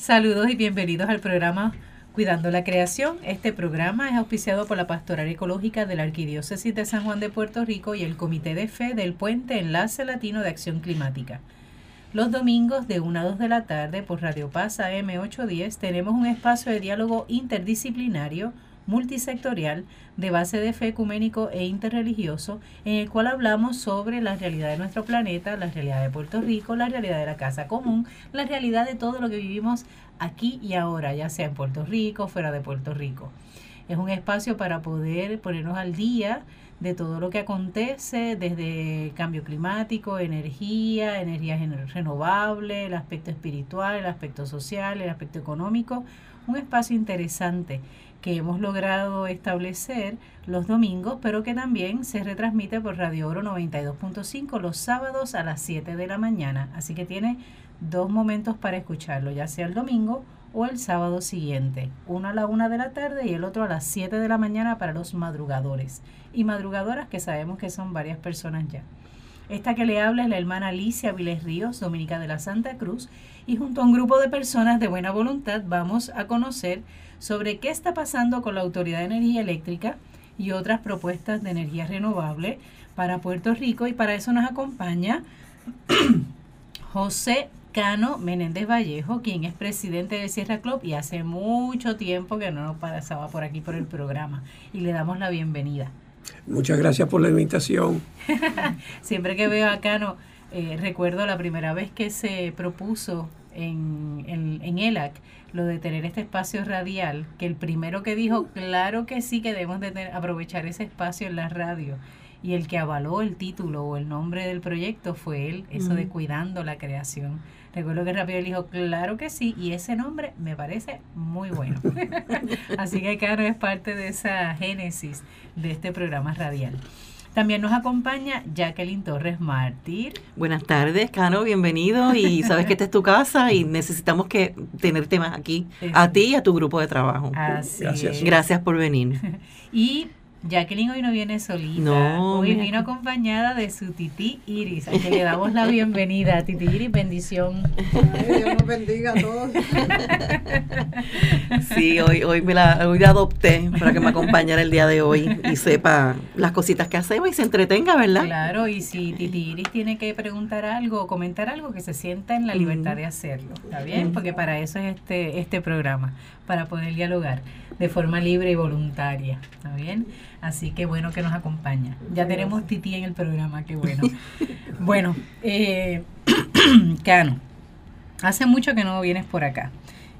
Saludos y bienvenidos al programa Cuidando la Creación. Este programa es auspiciado por la Pastoral Ecológica de la Arquidiócesis de San Juan de Puerto Rico y el Comité de Fe del Puente Enlace Latino de Acción Climática. Los domingos de 1 a 2 de la tarde por Radio Paz AM 810 tenemos un espacio de diálogo interdisciplinario multisectorial de base de fe ecuménico e interreligioso, en el cual hablamos sobre la realidad de nuestro planeta, la realidad de Puerto Rico, la realidad de la casa común, la realidad de todo lo que vivimos aquí y ahora, ya sea en Puerto Rico, fuera de Puerto Rico. Es un espacio para poder ponernos al día de todo lo que acontece desde cambio climático, energía, energía renovable, el aspecto espiritual, el aspecto social, el aspecto económico. Un espacio interesante que hemos logrado establecer los domingos, pero que también se retransmite por Radio Oro 92.5 los sábados a las 7 de la mañana. Así que tiene dos momentos para escucharlo, ya sea el domingo o el sábado siguiente, uno a la una de la tarde y el otro a las 7 de la mañana para los madrugadores y madrugadoras que sabemos que son varias personas ya. Esta que le habla es la hermana Alicia Viles Ríos, dominica de la Santa Cruz, y junto a un grupo de personas de buena voluntad vamos a conocer sobre qué está pasando con la Autoridad de Energía Eléctrica y otras propuestas de energía renovable para Puerto Rico y para eso nos acompaña José Cano Menéndez Vallejo, quien es presidente del Sierra Club y hace mucho tiempo que no nos pasaba por aquí por el programa y le damos la bienvenida. Muchas gracias por la invitación. Siempre que veo a Cano, eh, recuerdo la primera vez que se propuso en, en, en, ELAC lo de tener este espacio radial, que el primero que dijo, claro que sí que debemos de aprovechar ese espacio en la radio. Y el que avaló el título o el nombre del proyecto fue él, eso de cuidando la creación. Recuerdo que rápido le dijo, claro que sí, y ese nombre me parece muy bueno. Así que Caro es parte de esa génesis de este programa radial. También nos acompaña Jacqueline Torres Mártir. Buenas tardes, Cano, bienvenido. Y sabes que esta es tu casa y necesitamos que tenerte más aquí, a ti y a tu grupo de trabajo. Así Gracias. Gracias por venir. Y Jacqueline hoy no viene solita. No, hoy mira. vino acompañada de su tití Iris, a que le damos la bienvenida. Tití Iris, bendición. Ay, Dios nos bendiga a todos. Sí, hoy, hoy, me la, hoy la adopté para que me acompañara el día de hoy y sepa las cositas que hacemos y se entretenga, ¿verdad? Claro, y si Titi Iris tiene que preguntar algo o comentar algo, que se sienta en la libertad de hacerlo, ¿está bien? Porque para eso es este, este programa, para poder dialogar de forma libre y voluntaria, ¿está bien? Así que bueno que nos acompaña. Ya tenemos Titi en el programa, qué bueno. Bueno, eh, Cano, hace mucho que no vienes por acá.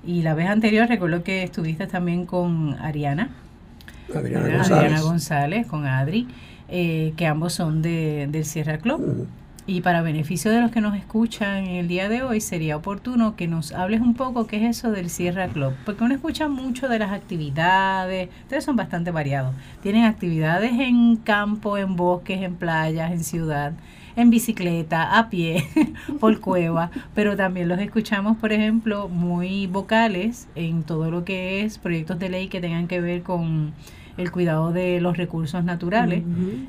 Y la vez anterior recuerdo que estuviste también con Ariana, Adriana Adriana González. González, con Adri, eh, que ambos son de, del Sierra Club. Y para beneficio de los que nos escuchan el día de hoy, sería oportuno que nos hables un poco qué es eso del Sierra Club. Porque uno escucha mucho de las actividades, ustedes son bastante variados. Tienen actividades en campo, en bosques, en playas, en ciudad, en bicicleta, a pie, por cueva, pero también los escuchamos, por ejemplo, muy vocales en todo lo que es proyectos de ley que tengan que ver con el cuidado de los recursos naturales.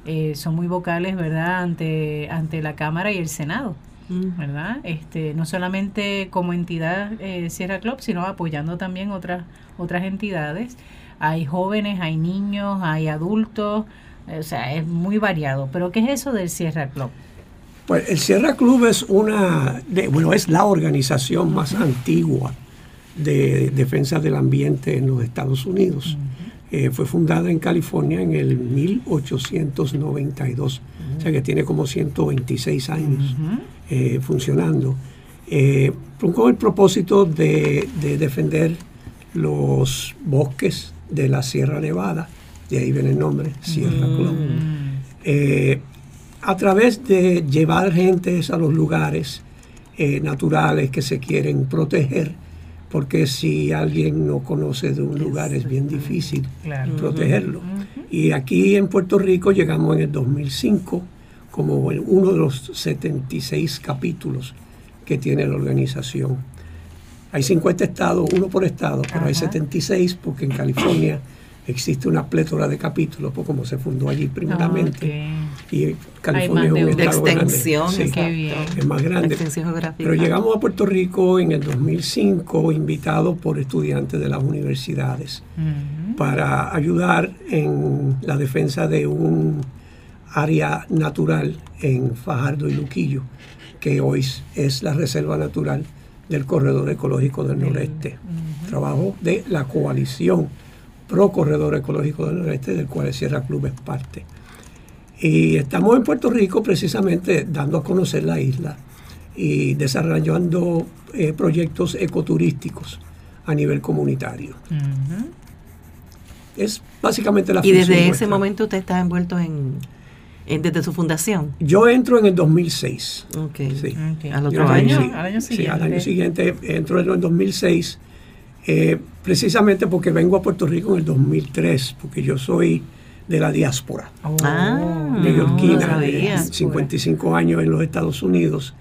Eh, son muy vocales, ¿verdad?, ante, ante la Cámara y el Senado. ¿verdad? Este, no solamente como entidad eh, Sierra Club, sino apoyando también otras otras entidades. Hay jóvenes, hay niños, hay adultos, eh, o sea, es muy variado. Pero ¿qué es eso del Sierra Club? Pues el Sierra Club es una, de- bueno, es la organización más antigua de defensa del ambiente en los Estados Unidos. Eh, fue fundada en California en el 1892, o sea que tiene como 126 años eh, funcionando, eh, con el propósito de, de defender los bosques de la Sierra Nevada, de ahí viene el nombre, Sierra Club. Eh, a través de llevar gentes a los lugares naturales que se quieren proteger, porque si alguien no conoce de un lugar es bien difícil Claro. protegerlo. Y aquí en Puerto Rico llegamos en el 2005 como uno de los 76 capítulos que tiene la organización. Hay 50 estados, uno por estado, pero hay Ajá. 76 porque en California existe una plétora de capítulos, por como se fundó allí primeramente. Y California es un de extensión, sí, es más grande. Pero llegamos a Puerto Rico en el 2005, invitados por estudiantes de las universidades, para ayudar en la defensa de un área natural en Fajardo y Luquillo, que hoy es la reserva natural del Corredor Ecológico del Noreste. Trabajo de la coalición Pro Corredor Ecológico del Noreste, del cual el Sierra Club es parte. Y estamos en Puerto Rico precisamente dando a conocer la isla y desarrollando eh, proyectos ecoturísticos a nivel comunitario. Es básicamente la Y desde ese momento usted está envuelto en, desde su fundación. Yo entro en el 2006. Ok. Sí. ¿Al otro año? al año siguiente. Sí, al año siguiente entro en el 2006 eh, precisamente porque vengo a Puerto Rico en el 2003, porque yo soy de la diáspora oh, ah, neoyorquina, de 55 años en los Estados Unidos,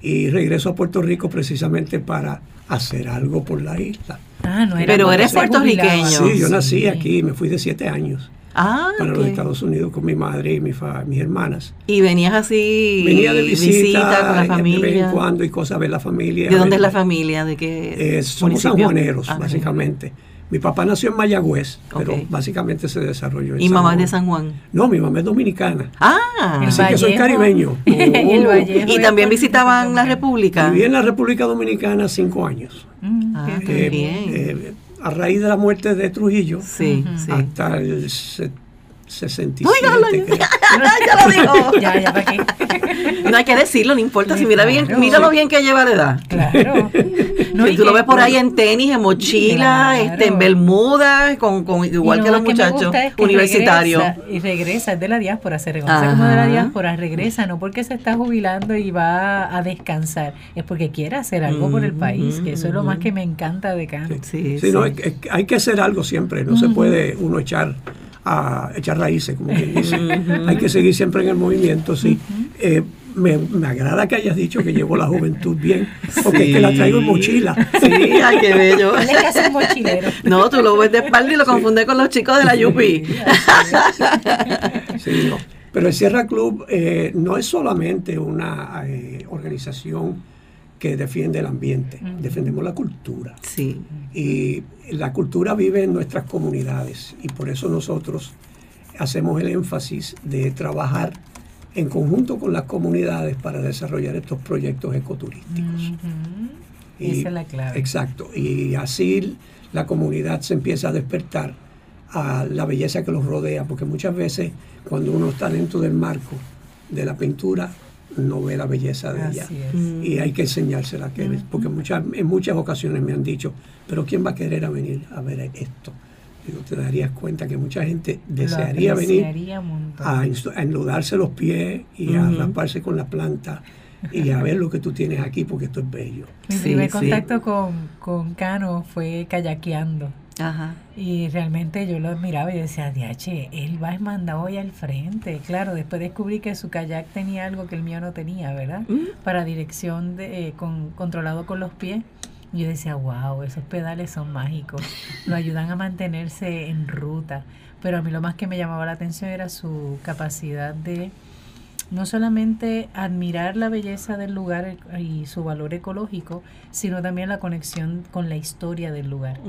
y regreso a Puerto Rico precisamente para hacer algo por la isla. Ah, no era Pero eres puertorriqueño. Sí, yo nací aquí, me fui de siete años. Ah, para los Estados Unidos con mi madre y mi mis hermanas. ¿Y venías así? Venía de visita, con la familia. De vez en cuando y cosas, ver la familia. ¿De dónde es la familia? ¿De qué? Eh, somos sanjuaneros, ah, básicamente. Mi papá nació en Mayagüez, pero básicamente se desarrolló en ¿Y mamá es de San Juan? No, mi mamá es dominicana. Ah, así que soy caribeño. ¿Y también visitaban la República? Viví en la República Dominicana cinco años. Mm, ah, qué eh, bien. Eh, a raíz de la muerte de Trujillo, sí, hasta el 67. ya lo dijo. ya, ya, ¿para qué? No hay que decirlo, no importa. Si mira bien, míralo bien que lleva la edad. Claro. No, tú lo ves por ahí en tenis, en mochila, este, en bermudas, con, con igual que los muchachos universitarios. y regresa, es de la diáspora, se reconoce como de la diáspora, regresa, no porque se está jubilando y va a descansar, es porque quiere hacer algo por el país, que eso es lo más que me encanta de Cano. Sí, sí, No, hay, que hacer algo siempre, no se puede uno echar a echar raíces, como quien dice. Hay que seguir siempre en el movimiento, sí. Eh, me, agrada que hayas dicho que llevo la juventud bien, porque es que la traigo en mochila. Sí, ay, qué bello. Que mochilero. No, tú lo ves de espalda y lo confundes con los chicos de la Yupi. Sí, no. Pero el Sierra Club eh, no es solamente una eh, organización que defiende el ambiente, defendemos la cultura. Sí. Y la cultura vive en nuestras comunidades y por eso nosotros hacemos el énfasis de trabajar en conjunto con las comunidades para desarrollar estos proyectos ecoturísticos. Esa es la clave. Exacto. Y así la comunidad se empieza a despertar a la belleza que los rodea, porque muchas veces cuando uno está dentro del marco de la pintura, no ve la belleza de ella. Y hay que enseñársela, que, porque muchas, en muchas ocasiones me han dicho, pero ¿quién va a querer a venir a ver esto? Digo, te darías cuenta que mucha gente desearía venir a, a, enlodarse los pies y a rasparse con la planta y a ver lo que tú tienes aquí porque esto es bello. Mi primer contacto con, con Cano fue kayakeando. Y realmente yo lo admiraba y decía, DH, él va mandado hoy al frente. Claro, después descubrí que su kayak tenía algo que el mío no tenía, ¿verdad? Mm. Para dirección de, eh, con, controlado con los pies. Y yo decía, wow, esos pedales son mágicos. Lo ayudan a mantenerse en ruta. Pero a mí lo más que me llamaba la atención era su capacidad de no solamente admirar la belleza del lugar y su valor ecológico, sino también la conexión con la historia del lugar.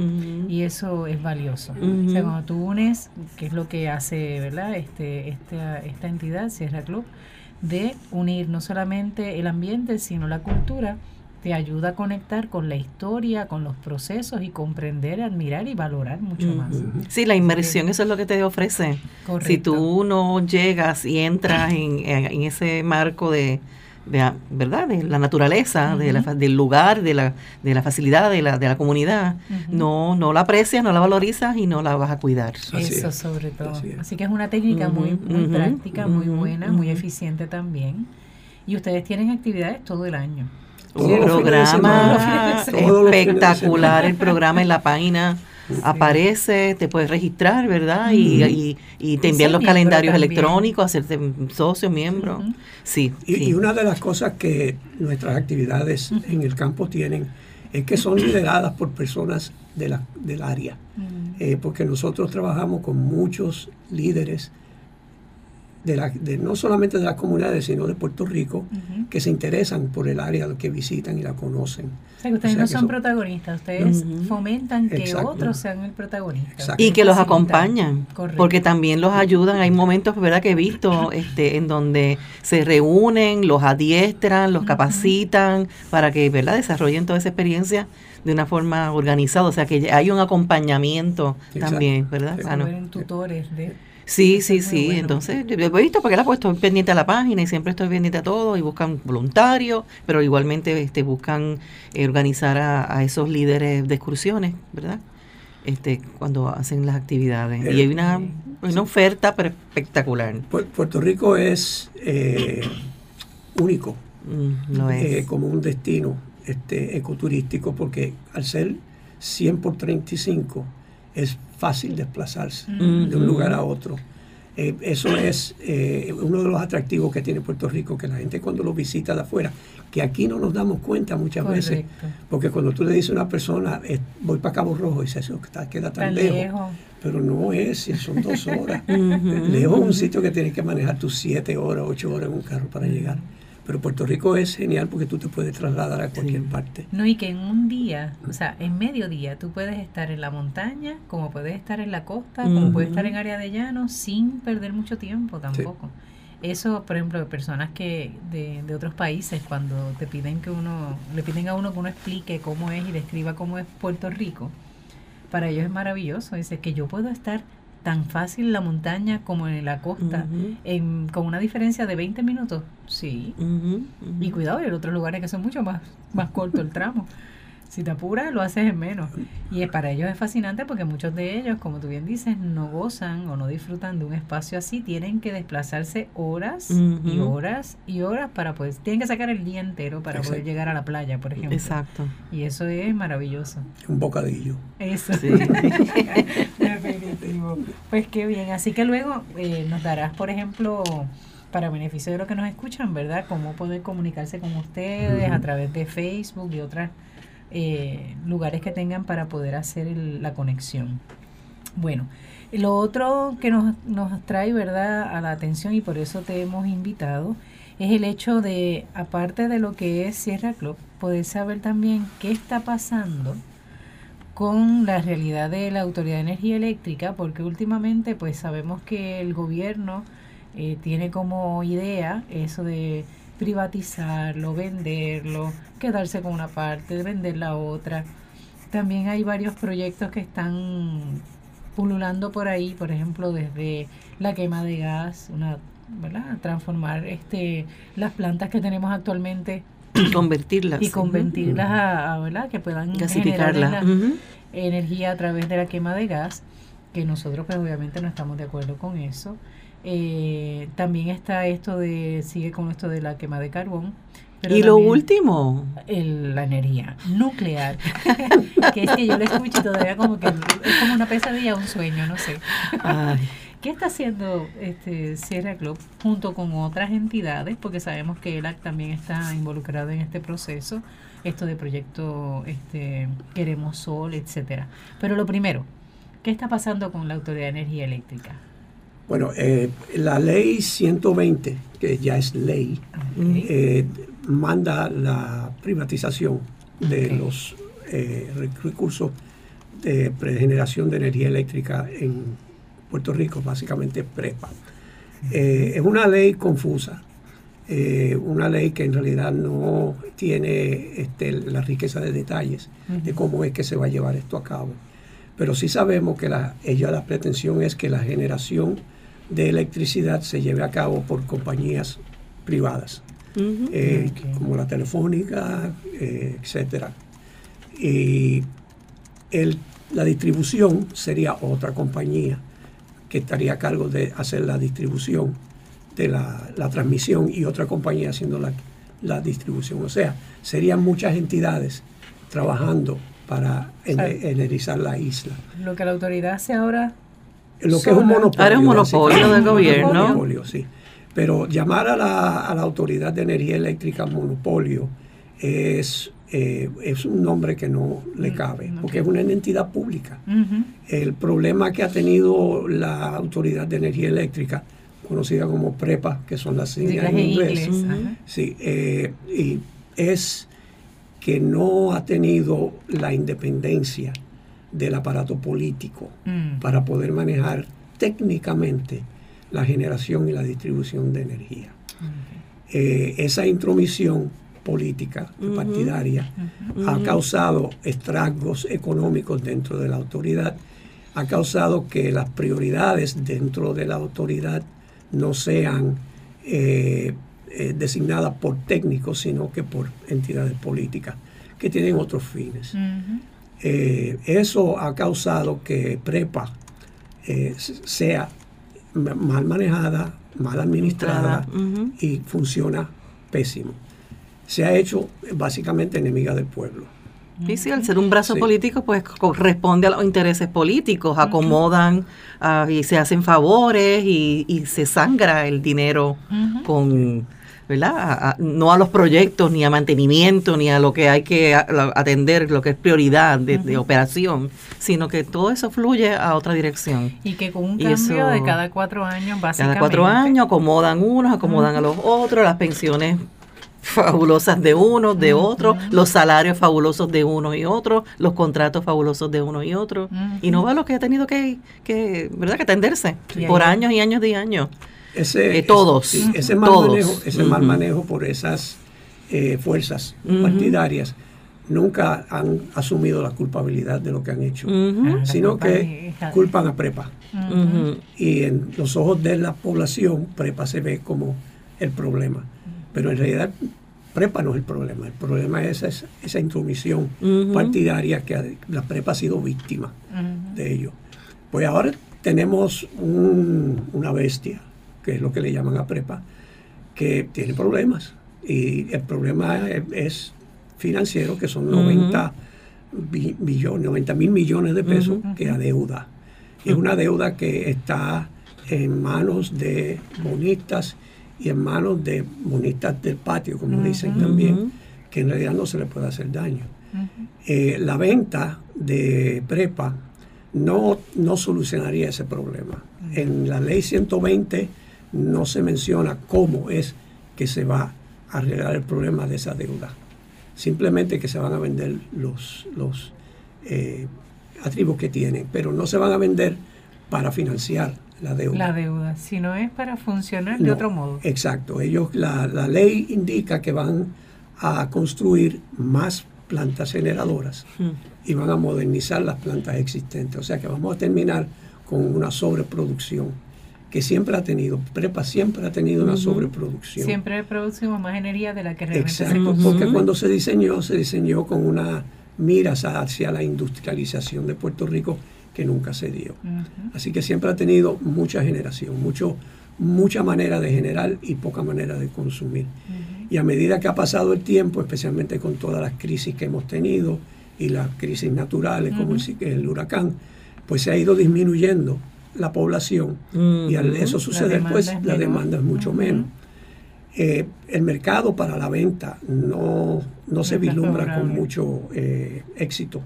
Y eso es valioso. O sea, cuando tú unes, que es lo que hace ¿verdad? Este, esta, esta entidad, Sierra Club, de unir no solamente el ambiente, sino la cultura, te ayuda a conectar con la historia, con los procesos y comprender, admirar y valorar mucho más. Sí, la inmersión, eso es lo que te ofrece. Correcto. Si tú no llegas y entras en, en ese marco de, ¿verdad? De la naturaleza, de la, del lugar, de la, de la facilidad de la, de la comunidad, no, no la aprecias, no la valorizas y no la vas a cuidar. Eso sobre todo. Así, que es una técnica muy, muy práctica, muy buena, muy eficiente también. Y ustedes tienen actividades todo el año. Un programa espectacular, el programa en la página. Aparece, te puedes registrar, ¿verdad? y, y, te envían los calendarios electrónicos, hacerte socio, miembro. Sí, y, una de las cosas que nuestras actividades en el campo tienen es que son lideradas por personas de la, del área. eh, porque nosotros trabajamos con muchos líderes de, la, de no solamente de las comunidades, sino de Puerto Rico, que se interesan por el área que visitan y la conocen. O sea, que ustedes no son protagonistas, ustedes fomentan que otros sean el protagonista. Y que los acompañan, porque también los ayudan. Hay momentos, ¿verdad?, que he visto este, en donde se reúnen, los adiestran, los capacitan para que, ¿verdad?, desarrollen toda esa experiencia de una forma organizada. O sea, que hay un acompañamiento también, ¿verdad? tutores de Sí, sí, sí. Entonces, yo he visto porque la pues estoy pendiente a la página y siempre estoy pendiente a todo y buscan voluntarios, pero igualmente este, buscan eh, organizar a, esos líderes de excursiones, ¿verdad? Este, cuando hacen las actividades. y hay una, una oferta espectacular. Puerto Rico es eh, único mm, es. Eh, como un destino este, ecoturístico porque al ser 100 por 35 es fácil desplazarse de un lugar a otro. Eh, eso es eh, uno de los atractivos que tiene Puerto Rico, que la gente cuando lo visita de afuera, que aquí no nos damos cuenta muchas veces, porque cuando tú le dices a una persona, eh, voy para Cabo Rojo, y se queda tan, lejos, pero no es, son dos horas. Lejos es un sitio que tienes que manejar tus siete horas, ocho horas en un carro para llegar. Pero Puerto Rico es genial porque tú te puedes trasladar a cualquier parte. No, y que en un día, o sea, en medio día, tú puedes estar en la montaña, como puedes estar en la costa, como puedes estar en área de llano, sin perder mucho tiempo tampoco. Eso, por ejemplo, de personas que de, de otros países, cuando te piden que uno, le piden a uno que uno explique cómo es y describa cómo es Puerto Rico, para ellos es maravilloso. Dice que yo puedo estar tan fácil la montaña como en la costa, en, con una diferencia de 20 minutos, sí. Y cuidado, hay otros lugares que son mucho más, más corto el tramo. Si te apuras, lo haces en menos. Y para ellos es fascinante porque muchos de ellos, como tú bien dices, no gozan o no disfrutan de un espacio así. Tienen que desplazarse horas y horas y horas para poder... Tienen que sacar el día entero para poder llegar a la playa, por ejemplo. Exacto. Y eso es maravilloso. Un bocadillo. Eso. Sí. Definitivo. Pues qué bien. Así que luego eh, nos darás, por ejemplo para beneficio de los que nos escuchan, ¿verdad? Cómo poder comunicarse con ustedes a través de Facebook y otras eh, lugares que tengan para poder hacer la conexión. Bueno, lo otro que nos, nos trae verdad a la atención y por eso te hemos invitado es el hecho de, aparte de lo que es Sierra Club, poder saber también qué está pasando con la realidad de la Autoridad de Energía Eléctrica, porque últimamente pues sabemos que el gobierno eh, tiene como idea eso de privatizarlo, venderlo, quedarse con una parte, vender la otra. También hay varios proyectos que están pululando por ahí, por ejemplo, desde la quema de gas, una, ¿verdad? transformar este las plantas que tenemos actualmente y convertirlas y convertirlas a, ¿verdad? que puedan generar energía a través de la quema de gas que nosotros pues obviamente no estamos de acuerdo con eso eh, también está esto de, sigue con esto de la quema de carbón. y lo último, la energía nuclear, que es que yo lo escucho y todavía como que es como una pesadilla, un sueño, no sé. ¿Qué está haciendo este Sierra Club junto con otras entidades? Porque sabemos que ELAC también está involucrado en este proceso, esto de proyecto este, Queremos Sol, etcétera. Pero lo primero, ¿qué está pasando con la Autoridad de Energía Eléctrica? Bueno, eh, la ley 120, que ya es ley, eh, manda la privatización de los eh, recursos de pregeneración de energía eléctrica en Puerto Rico, básicamente PREPA. es una ley confusa, una ley que en realidad no tiene este, la riqueza de detalles de cómo es que se va a llevar esto a cabo. Pero sí sabemos que la, ella la pretensión es que la generación de electricidad se lleve a cabo por compañías privadas, eh, como la Telefónica, eh, etcétera. Y la distribución sería otra compañía que estaría a cargo de hacer la distribución de la, transmisión y otra compañía haciendo la, la, distribución. O sea, serían muchas entidades trabajando para energizar la isla. Lo que la autoridad hace ahora lo que es un monopolio. Ahora es un monopolio del gobierno. Monopolio, sí. Pero llamar a la, a la Autoridad de Energía Eléctrica monopolio es, eh, es un nombre que no le mm, cabe, porque es una entidad pública. El problema que ha tenido la Autoridad de Energía Eléctrica, conocida como PREPA, que son las siglas en inglés, sí, eh, y es que no ha tenido la independencia del aparato político mm. para poder manejar técnicamente la generación y la distribución de energía. Eh, esa intromisión política, partidaria, ha causado estragos económicos dentro de la autoridad, ha causado que las prioridades dentro de la autoridad no sean eh, eh, designadas por técnicos, sino que por entidades políticas que tienen otros fines. eso ha causado que PREPA sea mal manejada, mal administrada y funciona pésimo. Se ha hecho básicamente enemiga del pueblo. Sí, sí, al ser un brazo político, pues corresponde a los intereses políticos, acomodan ah, y se hacen favores y, se sangra el dinero con ¿verdad? no a los proyectos, ni a mantenimiento, ni a lo que hay que atender, lo que es prioridad de, operación, sino que todo eso fluye a otra dirección. Y que con un cambio de cada cuatro años, básicamente. Cada cuatro años acomodan unos, acomodan a los otros, las pensiones fabulosas de unos, de otros, los salarios fabulosos de uno y otro, los contratos fabulosos de uno y otro. Y no va lo que ha tenido que, que ¿verdad? que atenderse por años y años y años. Ese, eh, todos. Ese, mal, Manejo, ese mal manejo por esas eh, fuerzas partidarias nunca han asumido la culpabilidad de lo que han hecho, sino que culpan a Prepa. Y en los ojos de la población, Prepa se ve como el problema. Pero en realidad, Prepa no es el problema. El problema es esa, esa intromisión partidaria que la Prepa ha sido víctima de ello. Pues ahora tenemos una bestia que es lo que le llaman a prepa, que tiene problemas. Y el problema es, financiero, que son 90 billones, 90 mil millones de pesos que adeuda. Es una deuda que está en manos de bonistas y en manos de bonistas del patio, como dicen también, que en realidad no se le puede hacer daño. Eh, la venta de prepa no, no solucionaría ese problema. En la ley 120 no se menciona cómo es que se va a arreglar el problema de esa deuda. Simplemente que se van a vender los, los eh, atributos que tienen, pero no se van a vender para financiar la deuda. La deuda, sino es para funcionar de otro modo. Exacto. Ellos, la, la ley indica que van a construir más plantas generadoras hmm. y van a modernizar las plantas existentes. O sea que vamos a terminar con una sobreproducción que siempre ha tenido, Prepa siempre ha tenido una sobreproducción. Siempre producimos más energía de la que realmente Exacto, porque cuando se diseñó, se diseñó con una miras hacia la industrialización de Puerto Rico que nunca se dio. Así que siempre ha tenido mucha generación, mucho, mucha manera de generar y poca manera de consumir. Y a medida que ha pasado el tiempo, especialmente con todas las crisis que hemos tenido y las crisis naturales como el, el huracán, pues se ha ido disminuyendo la población. Y al eso suceder, pues la demanda es mucho menos. Eh, el mercado para la venta no, no se vislumbra con mucho eh, éxito.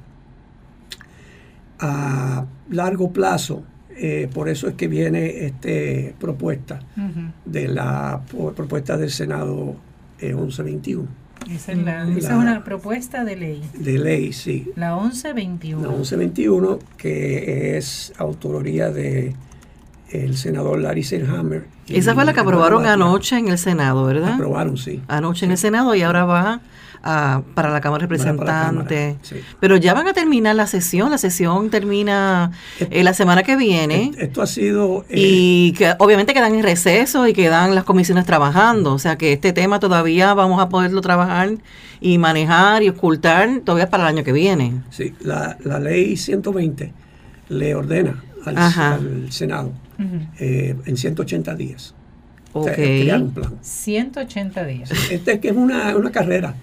A largo plazo, eh, por eso es que viene esta propuesta de la propuesta del Senado 1121 esa es, una propuesta de ley. De ley, sí. La 1121. La 1121, que es autoría de el senador Larry Selhammer. Esa fue la que aprobaron anoche en el Senado, ¿verdad? Aprobaron, sí. Anoche en el Senado y ahora va para la Cámara de Representantes. Pero ya van a terminar la sesión, la sesión termina eh, la semana que viene. Esto ha sido... Eh, y que obviamente quedan en receso y quedan las comisiones trabajando, o sea que este tema todavía vamos a poderlo trabajar y manejar y ocultar todavía para el año que viene. Sí, la, ley 120 le ordena al, Senado eh, en 180 días. crear un plan. 180 días. Este que es una, una carrera.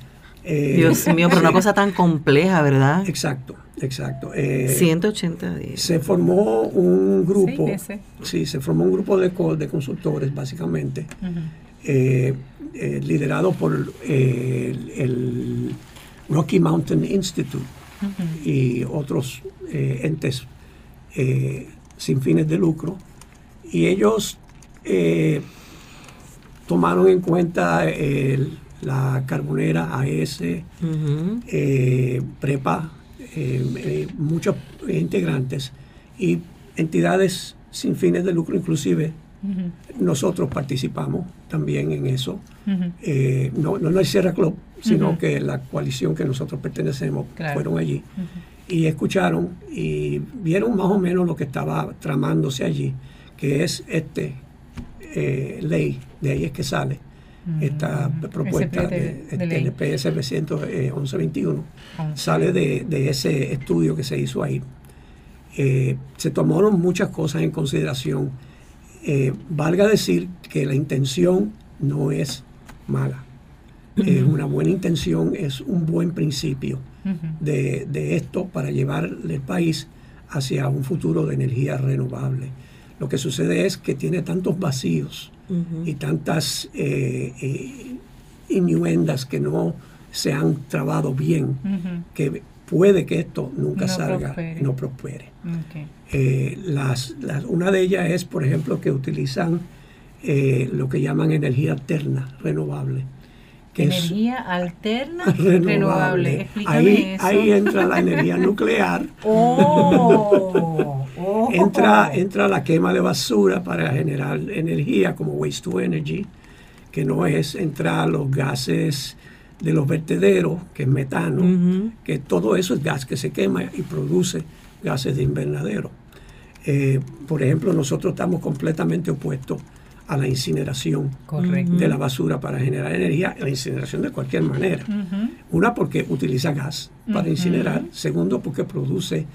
Eh, Dios mío, pero una cosa tan compleja, ¿verdad? Exacto, exacto. 180 eh, días. Se formó un grupo, sí, se formó un grupo de, de consultores, básicamente, liderado por el, Rocky Mountain Institute y otros entes sin fines de lucro. Y ellos tomaron en cuenta la carbonera AS, Prepa, muchos integrantes y entidades sin fines de lucro, inclusive nosotros participamos también en eso. Eh, no, no, el Sierra Club, sino que la coalición que nosotros pertenecemos fueron allí y escucharon y vieron más o menos lo que estaba tramándose allí, que es este eh, ley, de ahí es que sale esta propuesta de, de, del PS 1121, sale de, de, ese estudio que se hizo ahí. Eh, se tomaron muchas cosas en consideración. Eh, valga decir que la intención no es mala. Es una buena intención, es un buen principio de, de, esto para llevar el país hacia un futuro de energía renovable. Lo que sucede es que tiene tantos vacíos y tantas eh, eh, innuendas que no se han trabado bien, que puede que esto nunca salga y no prospere. Eh, las, una de ellas es, por ejemplo, que utilizan lo que llaman energía alterna, renovable. energía alterna renovable. Ahí, ahí entra la energía nuclear. Oh. Entra, entra la quema de basura para generar energía como waste to energy, que no es entrar los gases de los vertederos, que es metano, que todo eso es gas que se quema y produce gases de invernadero. Eh, por ejemplo, nosotros estamos completamente opuestos a la incineración de la basura para generar energía, la incineración de cualquier manera. Una porque utiliza gas para incinerar, segundo porque produce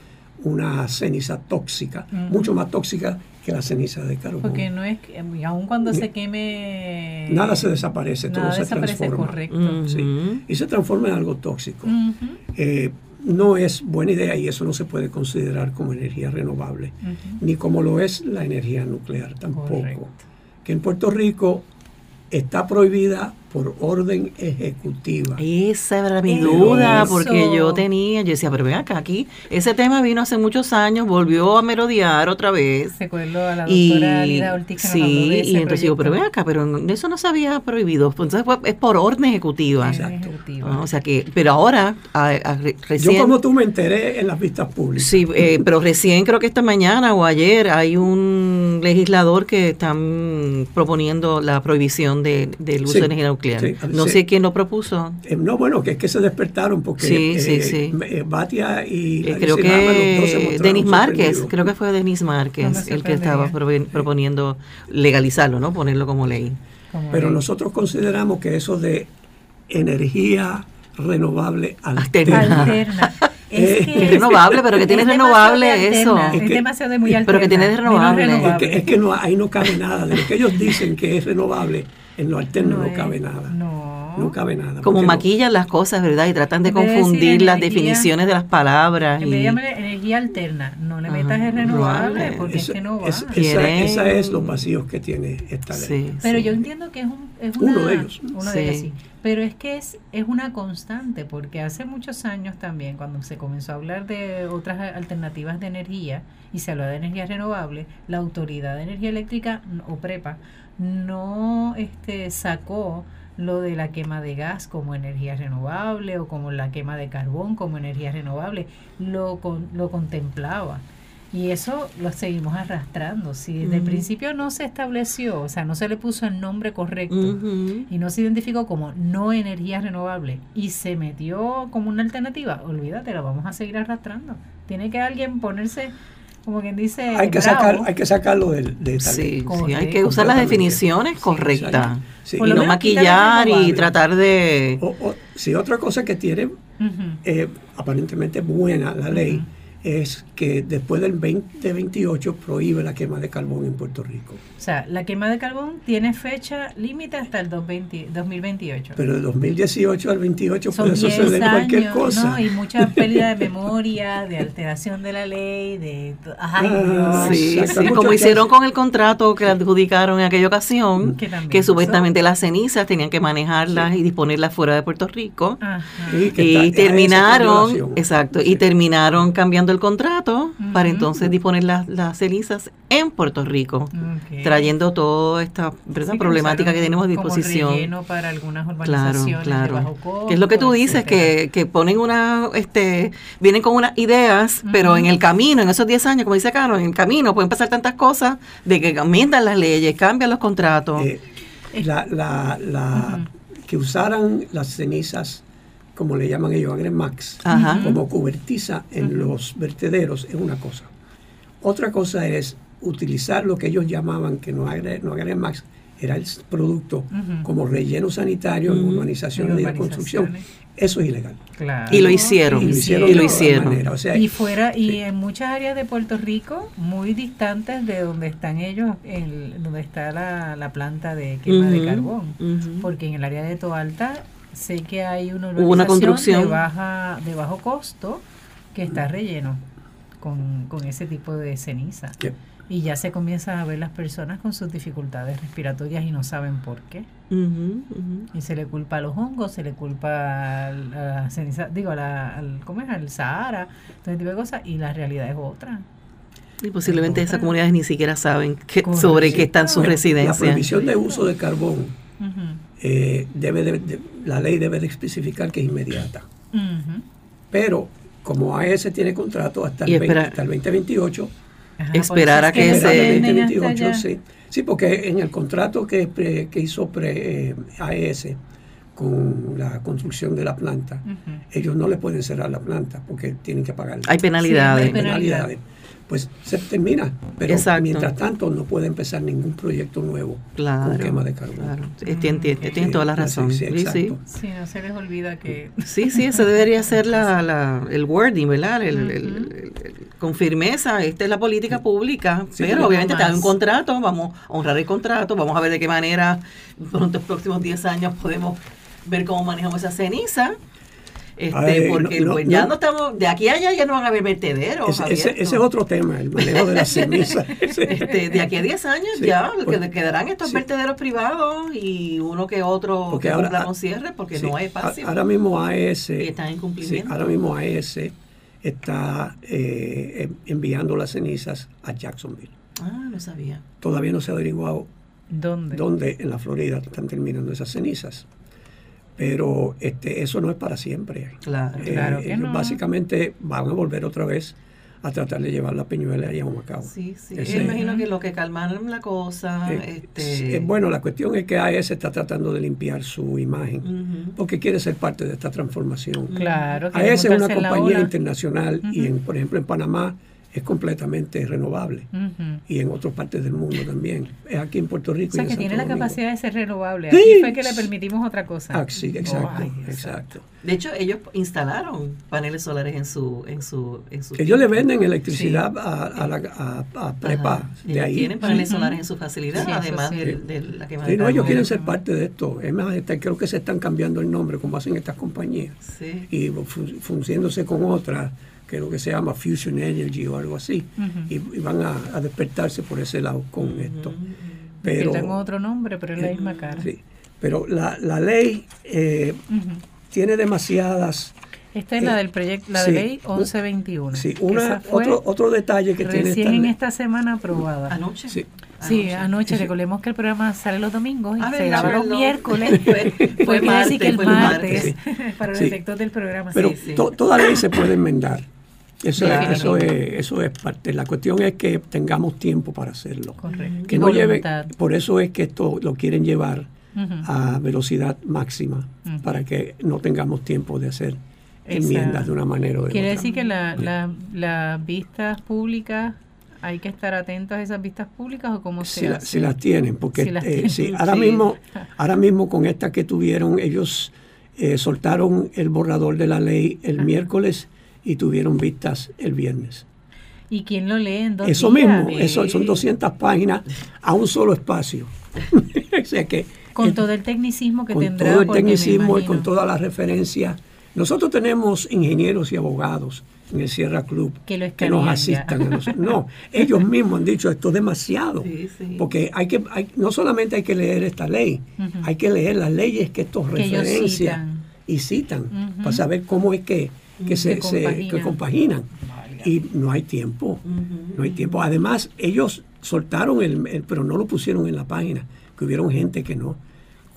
una ceniza tóxica, mucho más tóxica que la ceniza de carbón. Porque no es, que, aun cuando se queme... Nada se desaparece, todo se transforma. Correcto. sí, y se transforma en algo tóxico. Eh, no es buena idea y eso no se puede considerar como energía renovable, ni como lo es la energía nuclear tampoco. Que en Puerto Rico está prohibida por orden ejecutiva. Esa era mi duda, porque yo tenía, yo decía, pero ven acá, aquí, ese tema vino hace muchos años, volvió a merodear otra vez. Recuerdo a la doctora y, Lida Sí, y entonces digo, pero ven acá, pero eso no se había prohibido, entonces es por orden ejecutiva. Exacto. Ah, o sea que, pero ahora, recién... Yo como tú me enteré en las vistas públicas. Sí, eh, pero recién creo que esta mañana o ayer hay un legislador que están proponiendo la prohibición de, del uso de energía no sé quién lo propuso. Eh, no, bueno, que es que se despertaron porque sí, sí, sí. Eh, Batia y creo que Denis Márquez, creo que fue Denis Márquez el que estaba proponiendo legalizarlo, ¿no? Ponerlo como ley. Pero nosotros consideramos que eso de energía renovable alterna. Es, que renovable, pero que tiene renovable eso. Es, demasiado muy Pero que tiene renovable. Es que, no, ahí no cabe nada. De lo que ellos dicen que es renovable, en lo alterno no, cabe nada. No. no. cabe nada. Como maquillan las cosas, ¿verdad? Y tratan de confundir las definiciones de las palabras. En de energía alterna, no le metas el renovable, porque es que no va. esa, es los vacíos que tiene esta ley. Pero yo entiendo que es, un, es una, uno de ellos. Uno de ellos, sí. Pero es que es, es una constante, porque hace muchos años también, cuando se comenzó a hablar de otras alternativas de energía y se habló de energía renovable, la Autoridad de Energía Eléctrica, o PREPA, no este, sacó lo de la quema de gas como energía renovable o como la quema de carbón como energía renovable, lo, lo contemplaba. Y eso lo seguimos arrastrando. Si desde el principio no se estableció, o sea, no se le puso el nombre correcto y no se identificó como no energía renovable y se metió como una alternativa, olvídate, lo vamos a seguir arrastrando. Tiene que alguien ponerse como quien dice. Hay que, sacar, hay que sacarlo de, de sí, sí, hay que usar las definiciones correctas. y no maquillar y tratar de. O, si otra cosa que tiene eh, aparentemente buena la ley es que después del 2028 prohíbe la quema de carbón en Puerto Rico. O sea, la quema de carbón tiene fecha límite hasta el 2028. Pero de 2018 al 28 puede suceder cualquier cosa. ¿no? Y mucha pérdida de memoria, de alteración de la ley, de... Ay, ah, sí, como hicieron con el contrato que adjudicaron en aquella ocasión, que, supuestamente las cenizas tenían que manejarlas y disponerlas fuera de Puerto Rico. Y, terminaron, exacto, y terminaron cambiando el contrato para entonces disponer las, las cenizas en Puerto Rico, trayendo toda esta problemática que tenemos a disposición. para algunas urbanizaciones claro, claro. que es lo que tú dices, que, que, ponen una, este, vienen con unas ideas, pero en el camino, en esos 10 años, como dice Cano, en el camino pueden pasar tantas cosas de que cambian las leyes, cambian los contratos. Eh, la, la, la que usaran las cenizas como le llaman ellos, Agremax, como cobertiza en los vertederos es una cosa. Otra cosa es utilizar lo que ellos llamaban, que no, agre, no Agremax, era el producto como relleno sanitario en urbanizaciones de construcción. Eso es ilegal. Y lo hicieron. Y lo hicieron. y fuera, y en muchas áreas de Puerto Rico, muy distantes de donde están ellos, el, donde está la, planta de quema de carbón. Porque en el área de Toalta sé que hay una, una construcción de, baja, de bajo costo que está relleno con, con ese tipo de ceniza. Y ya se comienzan a ver las personas con sus dificultades respiratorias y no saben por qué. Y se le culpa a los hongos, se le culpa a la ceniza, digo, a la, al, ¿cómo es? al Sahara, todo ese tipo de cosas, y la realidad es otra. Y posiblemente esas comunidades ni siquiera saben sobre qué están sus residencias. La prohibición de uso de carbón eh, debe de, la ley debe de especificar que es inmediata. Pero como AES tiene contrato hasta el, hasta el 2028, esperar a que, se... 2028, sí. sí, porque en el contrato que, que hizo pre, eh, AES con la construcción de la planta, ellos no le pueden cerrar la planta porque tienen que pagar. Hay penalidades. hay penalidades pues se termina. Pero mientras tanto no puede empezar ningún proyecto nuevo claro, con quema de carbón. Claro, tiene, toda la razón. Sí, sí, sí, no se les olvida que... Sí, sí, ese debería ser la, el wording, ¿verdad? con firmeza, esta es la política pública, pero obviamente está un contrato, vamos a honrar el contrato, vamos a ver de qué manera en los próximos 10 años podemos ver cómo manejamos esa ceniza este, porque pues, ya no, estamos, de aquí a allá ya no van a haber vertederos. Ese, es otro tema, el manejo de la ceniza. este, de aquí a 10 años ya quedarán estos vertederos privados y uno que otro porque que ahora, con cierre porque no es fácil. Ahora mismo AES, está en cumplimiento. ahora mismo AES está eh, enviando las cenizas a Jacksonville. Ah, no sabía. Todavía no se ha averiguado dónde, dónde en la Florida están terminando esas cenizas pero este, eso no es para siempre. Claro, eh, claro Básicamente van a volver otra vez a tratar de llevar la peñuela allá a Humacao. Sí, sí. Yo imagino que lo que calmaron la cosa. Eh, este... bueno, la cuestión es que AES está tratando de limpiar su imagen porque quiere ser parte de esta transformación. Claro. AES es una compañía internacional y, en, por ejemplo, en Panamá es completamente renovable y en otras partes del mundo también. Es aquí en Puerto Rico. O sea, que tiene la capacidad de ser renovable. Aquí fue que le permitimos otra cosa. Ah, sí, exacto, exacto. De hecho, ellos instalaron paneles solares en su... En su, en su ellos le venden electricidad a, la, a, prepa de ahí. Tienen paneles solares en su facilidad, además de, la quema sí, no, ellos quieren ser parte de esto. Es más, creo que se están cambiando el nombre como hacen estas compañías. Y funcionándose con otras que lo que se llama Fusion Energy o algo así, y, van a, despertarse por ese lado con esto. Pero, que tengo otro nombre, pero es la misma cara. Sí, pero la, la ley eh, tiene demasiadas... Esta es la eh, del proyecto, la de ley 1121. Sí, una, otro, otro detalle que tiene esta en esta semana aprobada. ¿Anoche? Sí. Sí, anoche, recordemos que el programa sale los domingos y ah, se graba los miércoles. fue, martes, que el martes, para los efectos del programa. Pero toda ley se puede enmendar. Eso, es, eso, es, eso es parte. La cuestión es que tengamos tiempo para hacerlo. Correcto. Que no lleve, por eso es que esto lo quieren llevar a velocidad máxima, para que no tengamos tiempo de hacer enmiendas de una manera o de Quiere decir que las la, vistas públicas hay que estar atentos a esas vistas públicas o cómo se si, si las tienen porque eh, ahora mismo ahora mismo con esta que tuvieron ellos eh, soltaron el borrador de la ley el miércoles y tuvieron vistas el viernes. ¿Y quién lo lee en dos Eso mismo, eso son 200 páginas a un solo espacio. o sea que con todo el tecnicismo que tendrá. Con todo el tecnicismo y con todas las referencias. Nosotros tenemos ingenieros y abogados en el Sierra Club que, nos asistan. A nosotros. No, ellos mismos han dicho esto es demasiado. Porque hay que, hay, no solamente hay que leer esta ley, hay que leer las leyes que estos referencian y citan para saber cómo es que, que se, compaginan. Y no hay tiempo, no hay tiempo. Además, ellos soltaron el, pero no lo pusieron en la página, que hubieron gente que no.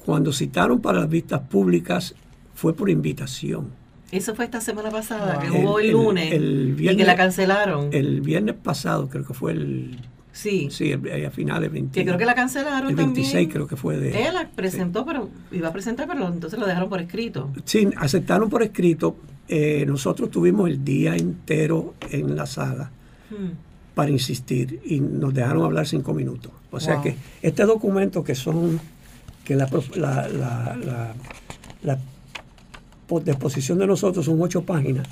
Cuando citaron para las vistas públicas fue por invitación. Eso fue esta semana pasada, que hubo el, lunes y que la cancelaron. El viernes pasado creo que fue el... Sí. Sí, a finales 20. Que creo que la cancelaron el 26 creo que fue de... Ella la presentó, pero iba a presentar, pero entonces lo dejaron por escrito. Sí, aceptaron por escrito. Eh, nosotros tuvimos el día entero en la sala hmm. para insistir y nos dejaron hablar cinco minutos. O sea que este documento que son que la, la, la, la, disposición de nosotros son ocho páginas,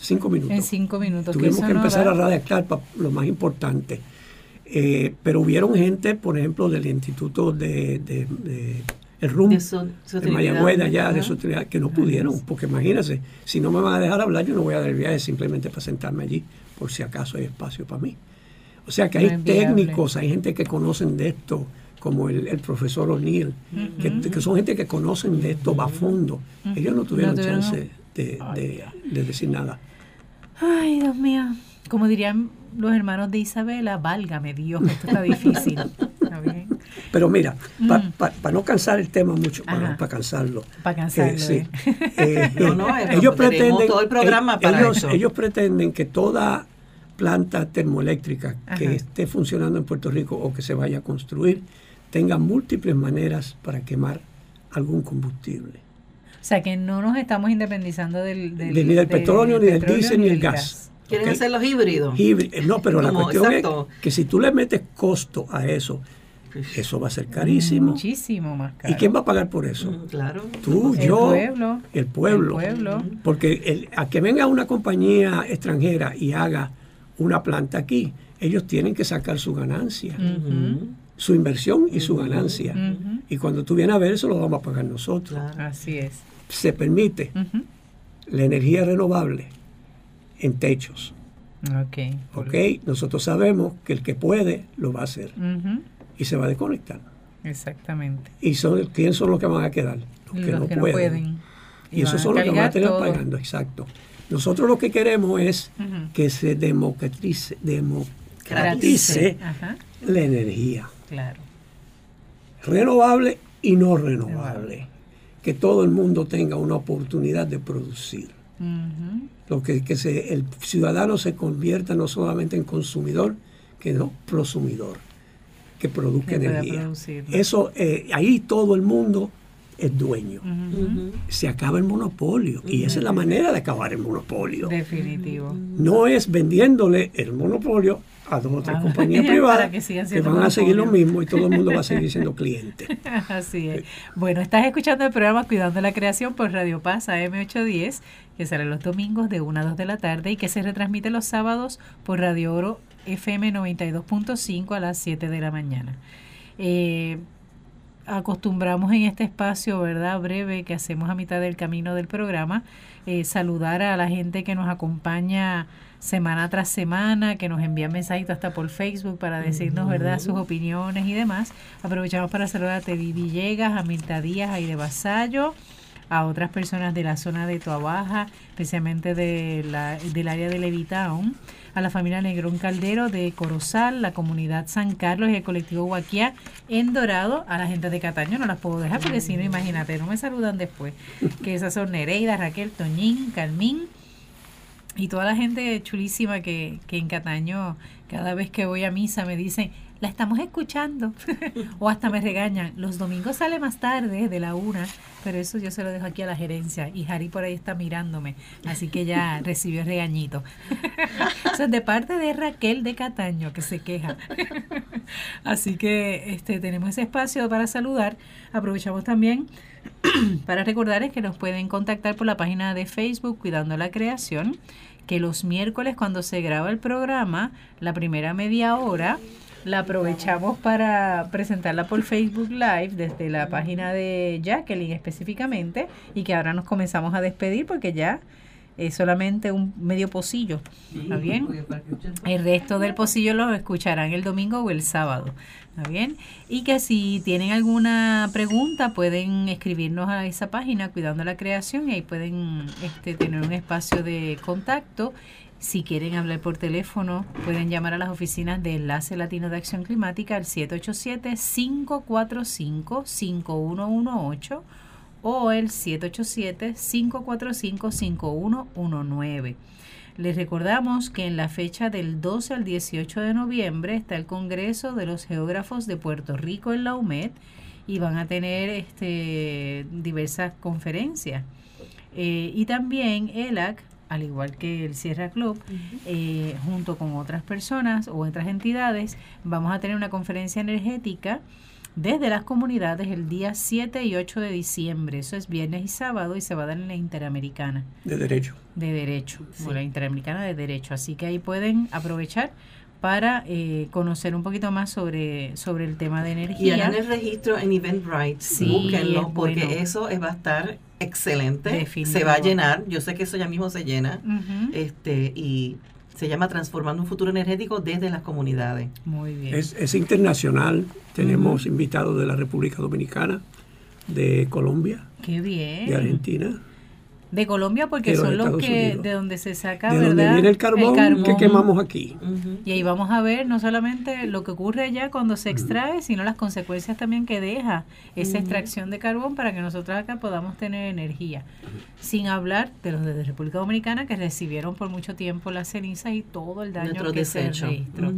cinco minutos. En cinco minutos. Tuvimos que, empezar a redactar lo más importante. Eh, pero hubieron gente, por ejemplo, del Instituto de, de, el RUM, de, Mayagüez, de allá, de su que no pudieron, porque imagínense, si no me van a dejar hablar, yo no voy a dar viaje simplemente para sentarme allí, por si acaso hay espacio para mí. O sea que hay técnicos, hay gente que conocen de esto, como el, profesor O'Neill, que, son gente que conocen de esto a fondo. Ellos no tuvieron, chance de, decir nada. Ay, Dios mío. Como dirían los hermanos de Isabela, válgame Dios, esto está difícil. Pero mira, para mm. no cansar el tema mucho, para, cansarlo. Para cansarlo. Eh, eh. no, no, ellos pretenden, todo el programa para ellos, ellos pretenden que toda planta termoeléctrica que esté funcionando en Puerto Rico o que se vaya a construir tenga múltiples maneras para quemar algún combustible. O sea que no nos estamos independizando del, ni del petróleo, ni del diésel, ni del gas. ¿Quieren hacer los híbridos? Eh, no, pero la cuestión es que si tú le metes costo a eso, eso va a ser carísimo. Muchísimo más caro. ¿Y quién va a pagar por eso? Mm, claro. Tú, yo, pueblo, el pueblo. El pueblo. Porque el, a que venga una compañía extranjera y haga una planta aquí, ellos tienen que sacar su ganancia su inversión y su ganancia. Y cuando tú vienes a ver eso, lo vamos a pagar nosotros. Así es. Se permite la energía renovable en techos. Ok. Ok, nosotros sabemos que el que puede lo va a hacer y se va a desconectar. Exactamente. ¿Y son, quién son los que van a quedar? Los, que, no, pueden. Y, esos son los que van a tener pagando, exacto. Nosotros lo que queremos es que se democratice, democratice la energía. Claro. Renovable y no renovable. Que todo el mundo tenga una oportunidad de producir. Lo que, que se, el ciudadano se convierta no solamente en consumidor, que no prosumidor, que produzca energía. Eso, eh, ahí todo el mundo es dueño. Se acaba el monopolio. Y esa es la manera de acabar el monopolio. Definitivo. No es vendiéndole el monopolio a dos o tres ah, compañías privadas que, van a seguir lo mismo y todo el mundo va a seguir siendo cliente. Así es. Bueno, estás escuchando el programa Cuidando la Creación por Radio Paz AM810, que sale los domingos de 1 a 2 de la tarde y que se retransmite los sábados por Radio Oro FM 92.5 a las 7 de la mañana. Eh, acostumbramos en este espacio, ¿verdad? Breve que hacemos a mitad del camino del programa, eh, saludar a la gente que nos acompaña semana tras semana, que nos envían mensajitos hasta por Facebook para decirnos, ¿verdad?, sus opiniones y demás. Aprovechamos para saludar a Teddy Villegas, a Mirta Díaz, a Aide Vasallo, a otras personas de la zona de Toabaja, especialmente de la, del área de Levitown, a la familia Negrón Caldero de Corozal, la comunidad San Carlos y el colectivo Guaquia en Dorado, a la gente de Cataño no las puedo dejar porque si no, imagínate, no me saludan después, que esas son Nereida, Raquel, Toñín, Carmín, y toda la gente chulísima que, que en Cataño, cada vez que voy a misa, me dicen, la estamos escuchando. o hasta me regañan. Los domingos sale más tarde, de la una, pero eso yo se lo dejo aquí a la gerencia. Y Harry por ahí está mirándome, así que ya recibió el regañito. eso es de parte de Raquel de Cataño, que se queja. Así que este, tenemos ese espacio para saludar. Aprovechamos también para recordarles que nos pueden contactar por la página de Facebook Cuidando la Creación, que los miércoles cuando se graba el programa, la primera media hora, la aprovechamos para presentarla por Facebook Live desde la página de Jacqueline específicamente y que ahora nos comenzamos a despedir porque ya es solamente un medio pocillo. ¿Está bien? El resto del pocillo lo escucharán el domingo o el sábado. ¿Está bien? Y que si tienen alguna pregunta pueden escribirnos a esa página Cuidando la Creación y ahí pueden este, tener un espacio de contacto si quieren hablar por teléfono, pueden llamar a las oficinas de Enlace Latino de Acción Climática al 787-545-5118 o el 787-545-5119. Les recordamos que en la fecha del 12 al 18 de noviembre está el Congreso de los Geógrafos de Puerto Rico en la UMED y van a tener este, diversas conferencias. Eh, y también ELAC al igual que el Sierra Club, eh, junto con otras personas o otras entidades, vamos a tener una conferencia energética desde las comunidades el día 7 y 8 de diciembre. Eso es viernes y sábado y se va a dar en la Interamericana. De Derecho. De Derecho, o la Interamericana de Derecho. Así que ahí pueden aprovechar para eh, conocer un poquito más sobre, sobre el tema de energía. Y hagan el registro en Eventbrite. Sí, búsquenlo, porque eso va a estar excelente. Se va a llenar. Yo sé que eso ya mismo se llena. este Y se llama Transformando un futuro energético desde las comunidades. Muy bien. Es, internacional. Tenemos invitados de la República Dominicana, de Colombia, Qué bien. de Argentina de Colombia porque son los que de donde se saca de donde viene el carbón, que quemamos aquí. Y ahí vamos a ver no solamente lo que ocurre allá cuando se extrae sino las consecuencias también que deja esa extracción de carbón para que nosotros acá podamos tener energía. Sin hablar de los de República Dominicana que recibieron por mucho tiempo las cenizas y todo el daño que se registró.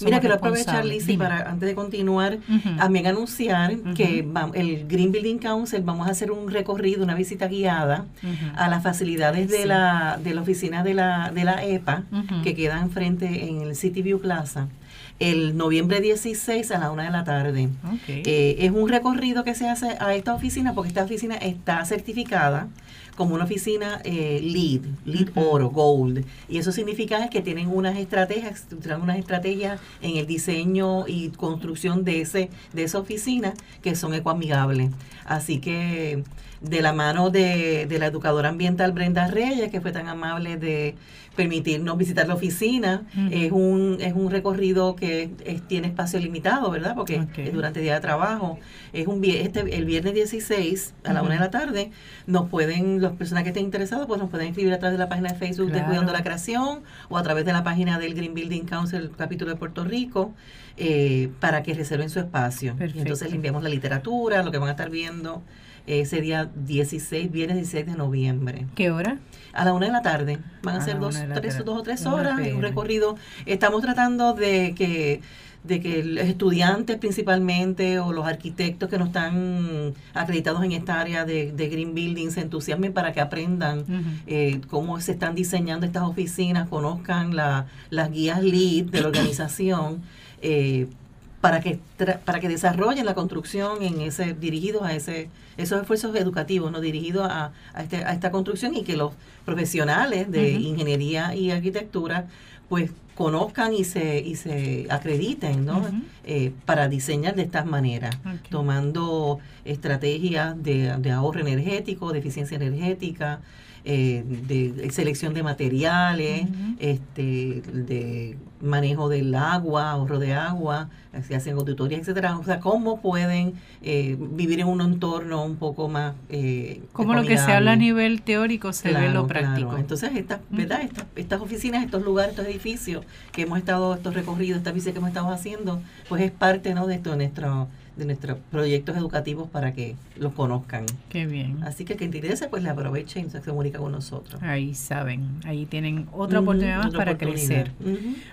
Mira quiero aprovechar Lizzie para antes de continuar también anunciar que el Green Building Council vamos a hacer un recorrido una visita guiada a las facilidades de, la, de la oficina de la, de la EPA, que queda enfrente en el City View Plaza el noviembre 16 a la una de la tarde. Eh, es un recorrido que se hace a esta oficina porque esta oficina está certificada como una oficina eh, lead, lead oro, gold. Y eso significa que tienen unas estrategias, unas estrategias en el diseño y construcción de ese de esa oficina que son ecoamigables. Así que de la mano de, de la educadora ambiental Brenda Reyes, que fue tan amable de permitirnos visitar la oficina. Es un es un recorrido que tiene espacio limitado, ¿verdad? Porque es durante el día de trabajo. Es un este el viernes 16 a la una de la tarde nos pueden las personas que estén interesadas pues nos pueden escribir a través de la página de Facebook de Cuidando la Creación o a través de la página del Green Building Council capítulo de Puerto Rico eh, para que reserven su espacio. entonces le enviamos la literatura, lo que van a estar viendo ese día 16, viernes 16 de noviembre. ¿Qué hora? A la una de la tarde. Van a, ser dos, tres, dos o tres horas, un recorrido. Estamos tratando de que de que los estudiantes principalmente o los arquitectos que no están acreditados en esta área de, Green Building se entusiasmen para que aprendan eh, cómo se están diseñando estas oficinas, conozcan la, las guías LEED de la organización. Eh, para que para que desarrollen la construcción en ese dirigidos a ese esos esfuerzos educativos no dirigidos a, a, este, a esta construcción y que los profesionales de ingeniería y arquitectura pues conozcan y se y se acrediten ¿no? Eh, para diseñar de estas maneras tomando estrategias de, de ahorro energético de eficiencia energética eh, de, selección de materiales, este, de manejo del agua, ahorro de agua, se hacen auditorías, etcétera. O sea, cómo pueden eh, vivir en un entorno un poco más eh, como lo que se habla a nivel teórico se ve lo práctico. Entonces, estas, ¿verdad? Estas, estas oficinas, estos lugares, estos edificios que hemos estado, estos recorridos, estas visitas que hemos estado haciendo, pues es parte, ¿no? De esto nuestro de nuestros proyectos educativos para que los conozcan. Qué bien. Así que quien te interese, pues le aproveche y se comunica con nosotros. Ahí saben, ahí tienen otra oportunidad más para crecer.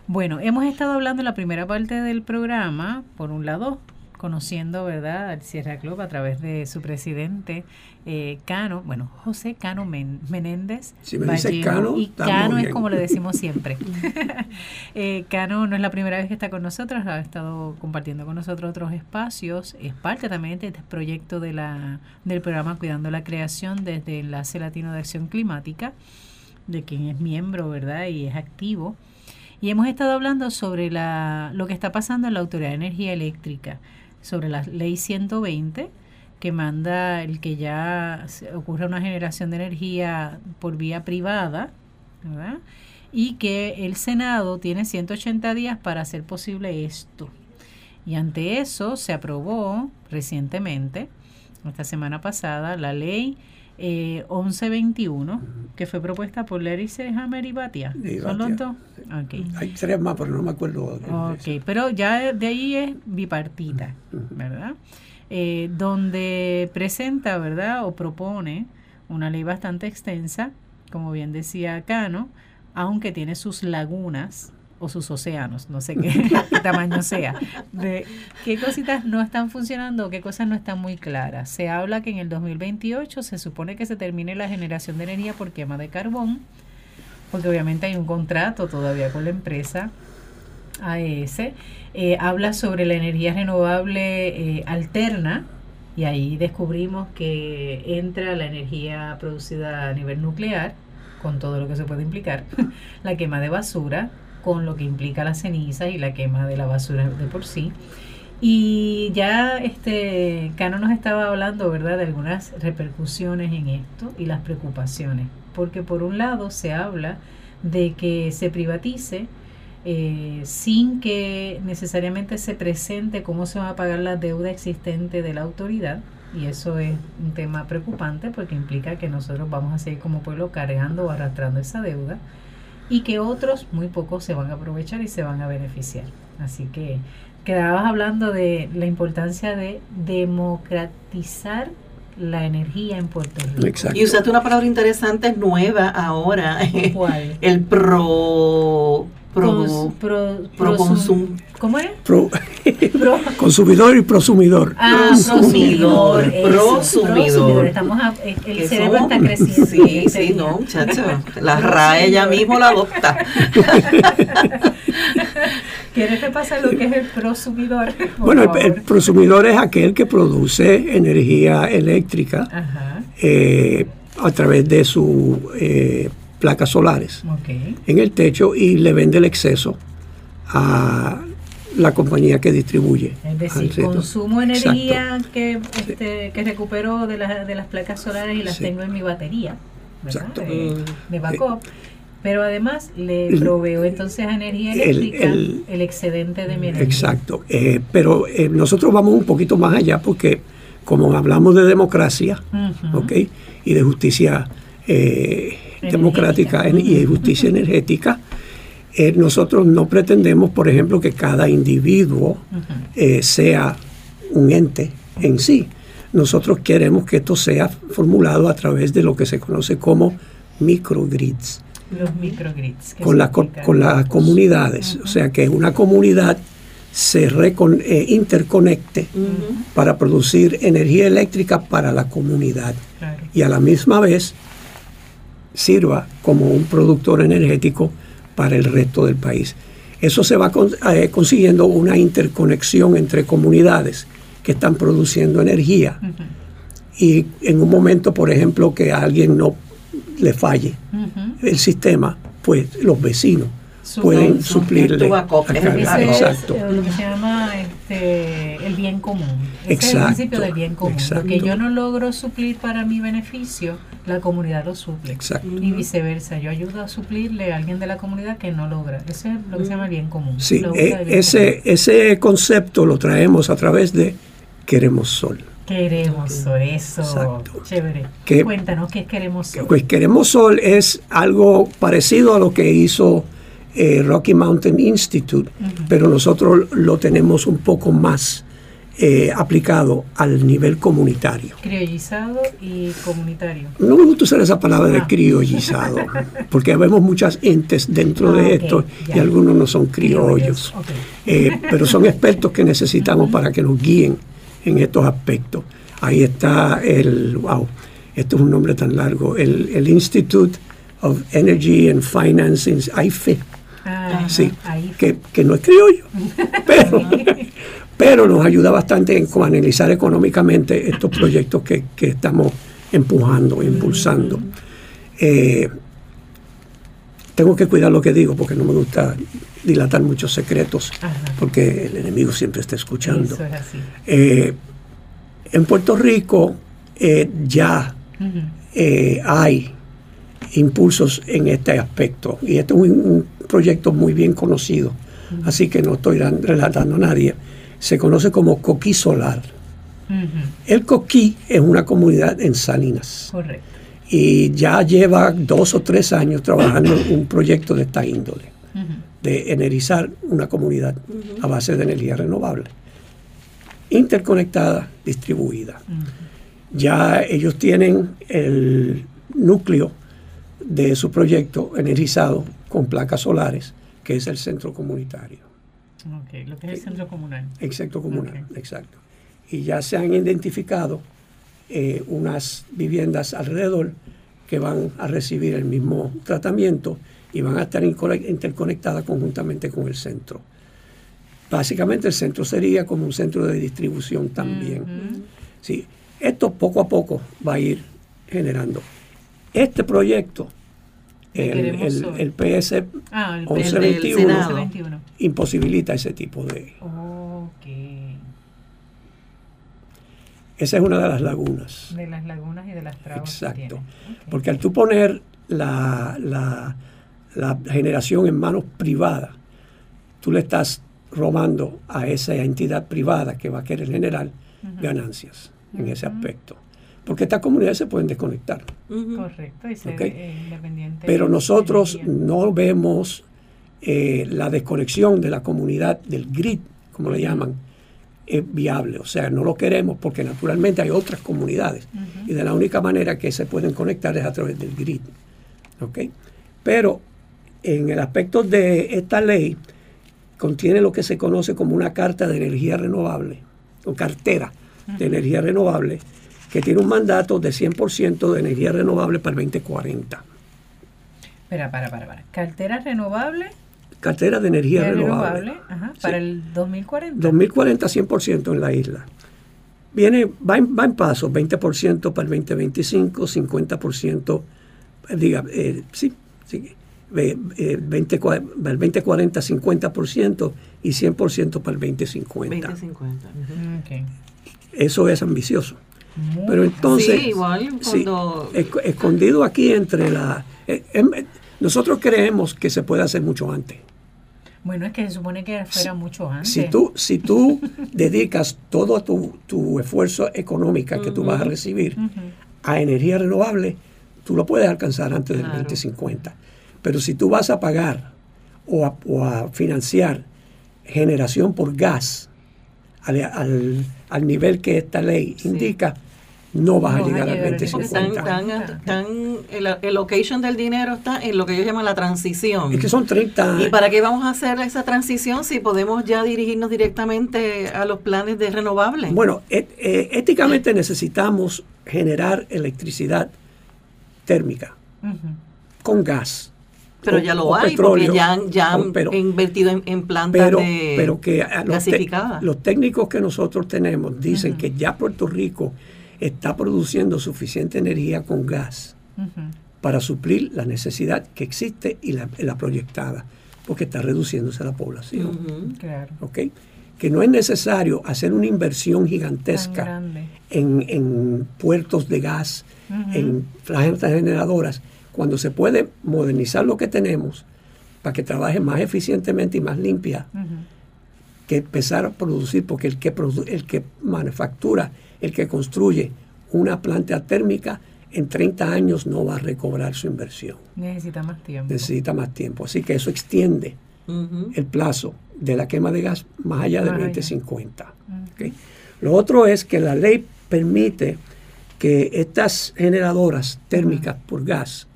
Bueno, hemos estado hablando en la primera parte del programa, por un lado, conociendo, ¿verdad?, al Sierra Club a través de su presidente, eh, Cano, bueno, José Cano Menéndez. Si me Cano, y Cano es como le decimos siempre. eh, Cano no es la primera vez que está con nosotros, ha estado compartiendo con nosotros otros espacios, es parte también de este proyecto de la, del programa Cuidando la Creación desde el Enlace Latino de Acción Climática, de quien es miembro, ¿verdad?, y es activo. Y hemos estado hablando sobre la, lo que está pasando en la Autoridad de Energía Eléctrica, sobre la Ley 120, que manda el que ya ocurra una generación de energía por vía privada, ¿verdad? y que el Senado tiene 180 días para hacer posible esto. Y ante eso se aprobó recientemente, esta semana pasada, la ley 1121, eh, que fue propuesta por Larry Hammer y Batia. ¿Son los dos? Hay tres más, pero no me acuerdo. Ok, pero ya de ahí es bipartita, ¿verdad? Eh, donde presenta, ¿verdad? O propone una ley bastante extensa, como bien decía Cano, aunque tiene sus lagunas, o sus océanos, no sé qué, tamaño sea, de qué cositas no están funcionando qué cosas no están muy claras. Se habla que en el 2028 se supone que se termine la generación de energía por quema de carbón, porque obviamente hay un contrato todavía con la empresa AES. Eh, habla sobre la energía renovable eh, alterna, y ahí descubrimos que entra la energía producida a nivel nuclear, con todo lo que se puede implicar, la quema de basura, con lo que implica la ceniza y la quema de la basura de por sí. Y ya este Cano nos estaba hablando, ¿verdad?, de algunas repercusiones en esto y las preocupaciones. Porque por un lado se habla de que se privatice eh, sin que necesariamente se presente cómo se va a pagar la deuda existente de la autoridad. Y eso es un tema preocupante porque implica que nosotros vamos a seguir como pueblo cargando o arrastrando esa deuda y que otros, muy pocos, se van a aprovechar y se van a beneficiar. Así que quedabas hablando de la importancia de democratizar la energía en Puerto Rico. Y usaste una palabra interesante nueva ahora. ¿Cuál? El pro pro, pro, ¿Cómo es? Pro, consumidor y prosumidor. Ah, prosumidor. Prosumidor. Estamos el cerebro está creciendo. Sí, sí, no, muchacho. La RAE ella mismo la adopta. ¿Quieres repasar lo que es el prosumidor? Bueno, el, prosumidor es aquel que produce energía eléctrica eh, a través de su eh, placas solares en el techo y le vende el exceso a la compañía que distribuye. Es decir, consumo energía que, este, que recupero de, de, las placas solares y las tengo en mi batería Exacto. De, de backup. pero además le proveo entonces a energía eléctrica el, excedente de mi energía. Exacto. Eh, pero eh, nosotros vamos un poquito más allá porque como hablamos de democracia y de justicia eh, democrática y justicia energética, eh, nosotros no pretendemos, por ejemplo, que cada individuo eh, sea un ente en sí. Nosotros queremos que esto sea formulado a través de lo que se conoce como microgrids. Los microgrids. Con, la, con las comunidades. O sea, que una comunidad se eh, interconecte para producir energía eléctrica para la comunidad. Y a la misma vez sirva como un productor energético para el resto del país. Eso se va eh, consiguiendo una interconexión entre comunidades que están produciendo energía. Y en un momento, por ejemplo, que a alguien no le falle el sistema, pues los vecinos pueden suplirle. exacto. Es lo que se llama este, el bien común. es el principio del bien común. Lo que yo no logro suplir para mi beneficio, la comunidad lo suple. Exacto. Y viceversa. Yo ayudo a suplirle a alguien de la comunidad que no logra. Eso es lo que se llama el bien común. Sí, eh, ese, ese concepto lo traemos a través de Queremos Sol. Queremos Sol, eso. Chévere. Cuéntanos qué es Queremos Sol. Pues Queremos Sol es algo parecido a lo que hizo eh, Rocky Mountain Institute, pero nosotros lo tenemos un poco más eh, aplicado al nivel comunitario. Criollizado y comunitario. No me gusta usar esa palabra de ah. criollizado, porque vemos muchas entes dentro de ah, esto y algunos no son criollos, eh, pero son expertos que necesitamos para que nos guíen en estos aspectos. Ahí está el, wow, esto es un nombre tan largo, el, el Institute of Energy and Finance, AIFE, ah, sí, que, que, no es criollo, pero, pero nos ayuda bastante en analizar económicamente estos proyectos que, estamos empujando, impulsando. Eh, tengo que cuidar lo que digo porque no me gusta dilatar muchos secretos, porque el enemigo siempre está escuchando. Eh, en Puerto Rico eh, ya hay impulsos en este aspecto y este es un, proyecto muy bien conocido, así que no estoy relatando a nadie se conoce como Coquí Solar. El Coquí es una comunidad en Salinas. Correcto. Y ya lleva dos o tres años trabajando en un proyecto de esta índole, de energizar una comunidad a base de energía renovable, interconectada, distribuida. Ya ellos tienen el núcleo de su proyecto energizado con placas solares, que es el centro comunitario lo que es el centro comunal. Exacto, comunal, exacto. Y ya se han identificado eh, unas viviendas alrededor que van a recibir el mismo tratamiento y van a estar interconectadas conjuntamente con el centro. Básicamente el centro sería como un centro de distribución también. Sí, esto poco a poco va a ir generando. Este proyecto el, PS 1121 imposibilita ese tipo de... Esa es una de las lagunas. De las lagunas y de las trabas. Exacto. Porque al tú poner la, la, generación en manos privadas, tú le estás robando a esa entidad privada que va a querer generar ganancias en ese aspecto porque estas comunidades se pueden desconectar. Correcto, y ser eh, independiente. Pero nosotros no vemos eh, la desconexión de la comunidad del grid, como le llaman, es viable. O sea, no lo queremos porque naturalmente hay otras comunidades y de la única manera que se pueden conectar es a través del grid. ¿Ok? Pero en el aspecto de esta ley, contiene lo que se conoce como una carta de energía renovable, o cartera de energía renovable, que tiene un mandato de 100% de energía renovable para el 2040. Espera, para, para, para. ¿Cartera renovable? Cartera de energía renovable. ajá, para el 2040. 2040 100% en la isla. Viene, va en, va en paso, 20% para el 2025, 50%, diga, eh, sí, sí, eh, 20, el 2040 50% y 100% para el 2050. 2050. okay. Eso es ambicioso. Pero entonces, sí, igual, cuando... escondido aquí entre la... Eh, em, nosotros creemos que se puede hacer mucho antes. Bueno, es que se supone que fuera mucho antes. Si tú, si tú dedicas todo tu, tu esfuerzo económico que tú vas a recibir a energía renovable, tú lo puedes alcanzar antes del 2050. Pero si tú vas a pagar o a, o a financiar generación por gas al, al, al, nivel que esta ley indica, no vas a llegar al 2050. el, location del dinero está en lo que ellos llaman la transición. Es que son 30 años. ¿Y para qué vamos a hacer esa transición si podemos ya dirigirnos directamente a los planes de renovables? Bueno, eh, éticamente necesitamos generar electricidad térmica con gas. Pero ya lo hay, porque ya, han invertido en, plantas pero, que gasificadas. Los, técnicos que nosotros tenemos dicen que ya Puerto Rico está produciendo suficiente energía con gas para suplir la necesidad que existe y la, proyectada, porque está reduciéndose la población. Que no es necesario hacer una inversión gigantesca en, puertos de gas, en plantas generadoras, cuando se puede modernizar lo que tenemos para que trabaje más eficientemente y más limpia, que empezar a producir, porque el que, el que manufactura el que construye una planta térmica en 30 años no va a recobrar su inversión. Necesita más tiempo. Necesita más tiempo. Así que eso extiende el plazo de la quema de gas más allá del 2050. Lo otro es que la ley permite que estas generadoras térmicas por gas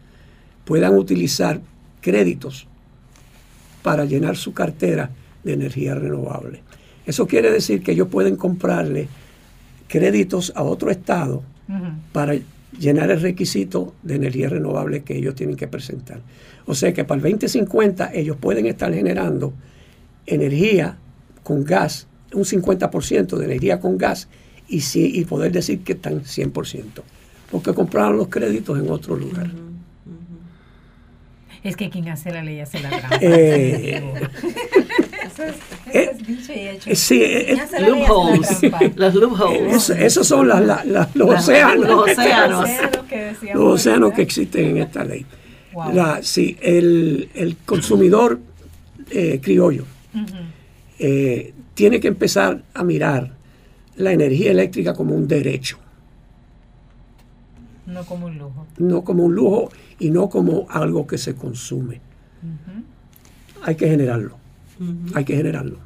puedan utilizar créditos para llenar su cartera de energía renovable. Eso quiere decir que ellos pueden comprarle créditos a otro estado para llenar el requisito de energía renovable que ellos tienen que presentar. O sea que para el 2050 ellos pueden estar generando energía con gas, un 50% de energía con gas y, sí, y poder decir que están 100%, porque compraron los créditos en otro lugar. Es que quien hace la ley hace la trampa. Eh, eso es, eh, dicho y hecho. Eh, sí, loopholes. Las loopholes. Esos son las, los océanos. Los océanos. Los océanos que existen en esta ley. La, sí, el, el consumidor criollo tiene que empezar a mirar la energía eléctrica como un derecho. No como un lujo. No como un lujo y no como algo que se consume. Hay que generarlo. Hay que generarlo.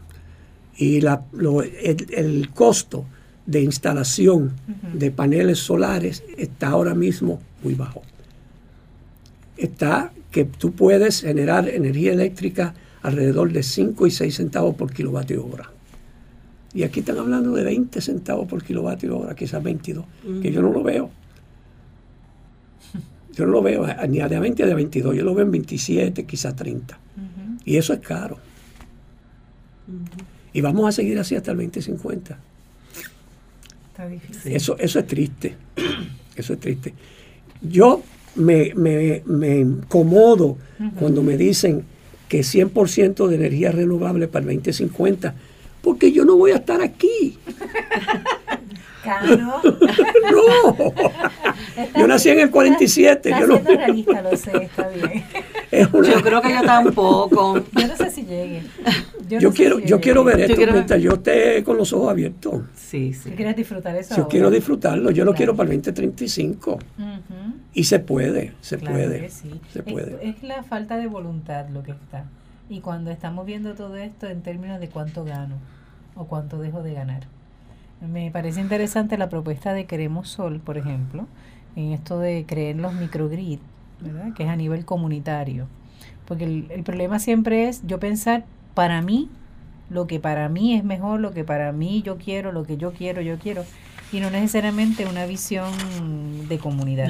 Y la, el, costo de instalación de paneles solares está ahora mismo muy bajo. Está que tú puedes generar energía eléctrica alrededor de 5 y 6 centavos por kilovatio hora. Y aquí están hablando de 20 centavos por kilovatio hora, quizás 22, que yo no lo veo. Yo no lo veo ni a de 20 ni de 22, yo lo veo en 27, quizás 30. Y eso es caro. Y vamos a seguir así hasta el 2050. Está difícil. Eso, eso es triste. Eso es triste. Yo me, me, me incomodo cuando me dicen que 100% de energía renovable para el 2050 porque yo no voy a estar aquí. no. yo nací en el 47. yo no. realista, lo sé, está bien. Yo creo que yo tampoco. Yo no sé si llegue. Yo, quiero, yo quiero ver esto mientras yo esté con los ojos abiertos. Sí, sí. ¿Quieres disfrutar eso? Yo quiero disfrutarlo. Yo lo quiero para el 2035. Y se puede, se puede. Se puede. es la falta de voluntad lo que está. Y cuando estamos viendo todo esto en términos de cuánto gano o cuánto dejo de ganar. Me parece interesante la propuesta de Queremos Sol, por ejemplo, en esto de creer los microgrid, ¿verdad? que es a nivel comunitario. Porque el, el problema siempre es yo pensar para mí, lo que para mí es mejor, lo que para mí yo quiero, lo que yo quiero, yo quiero y no necesariamente una visión de comunidad.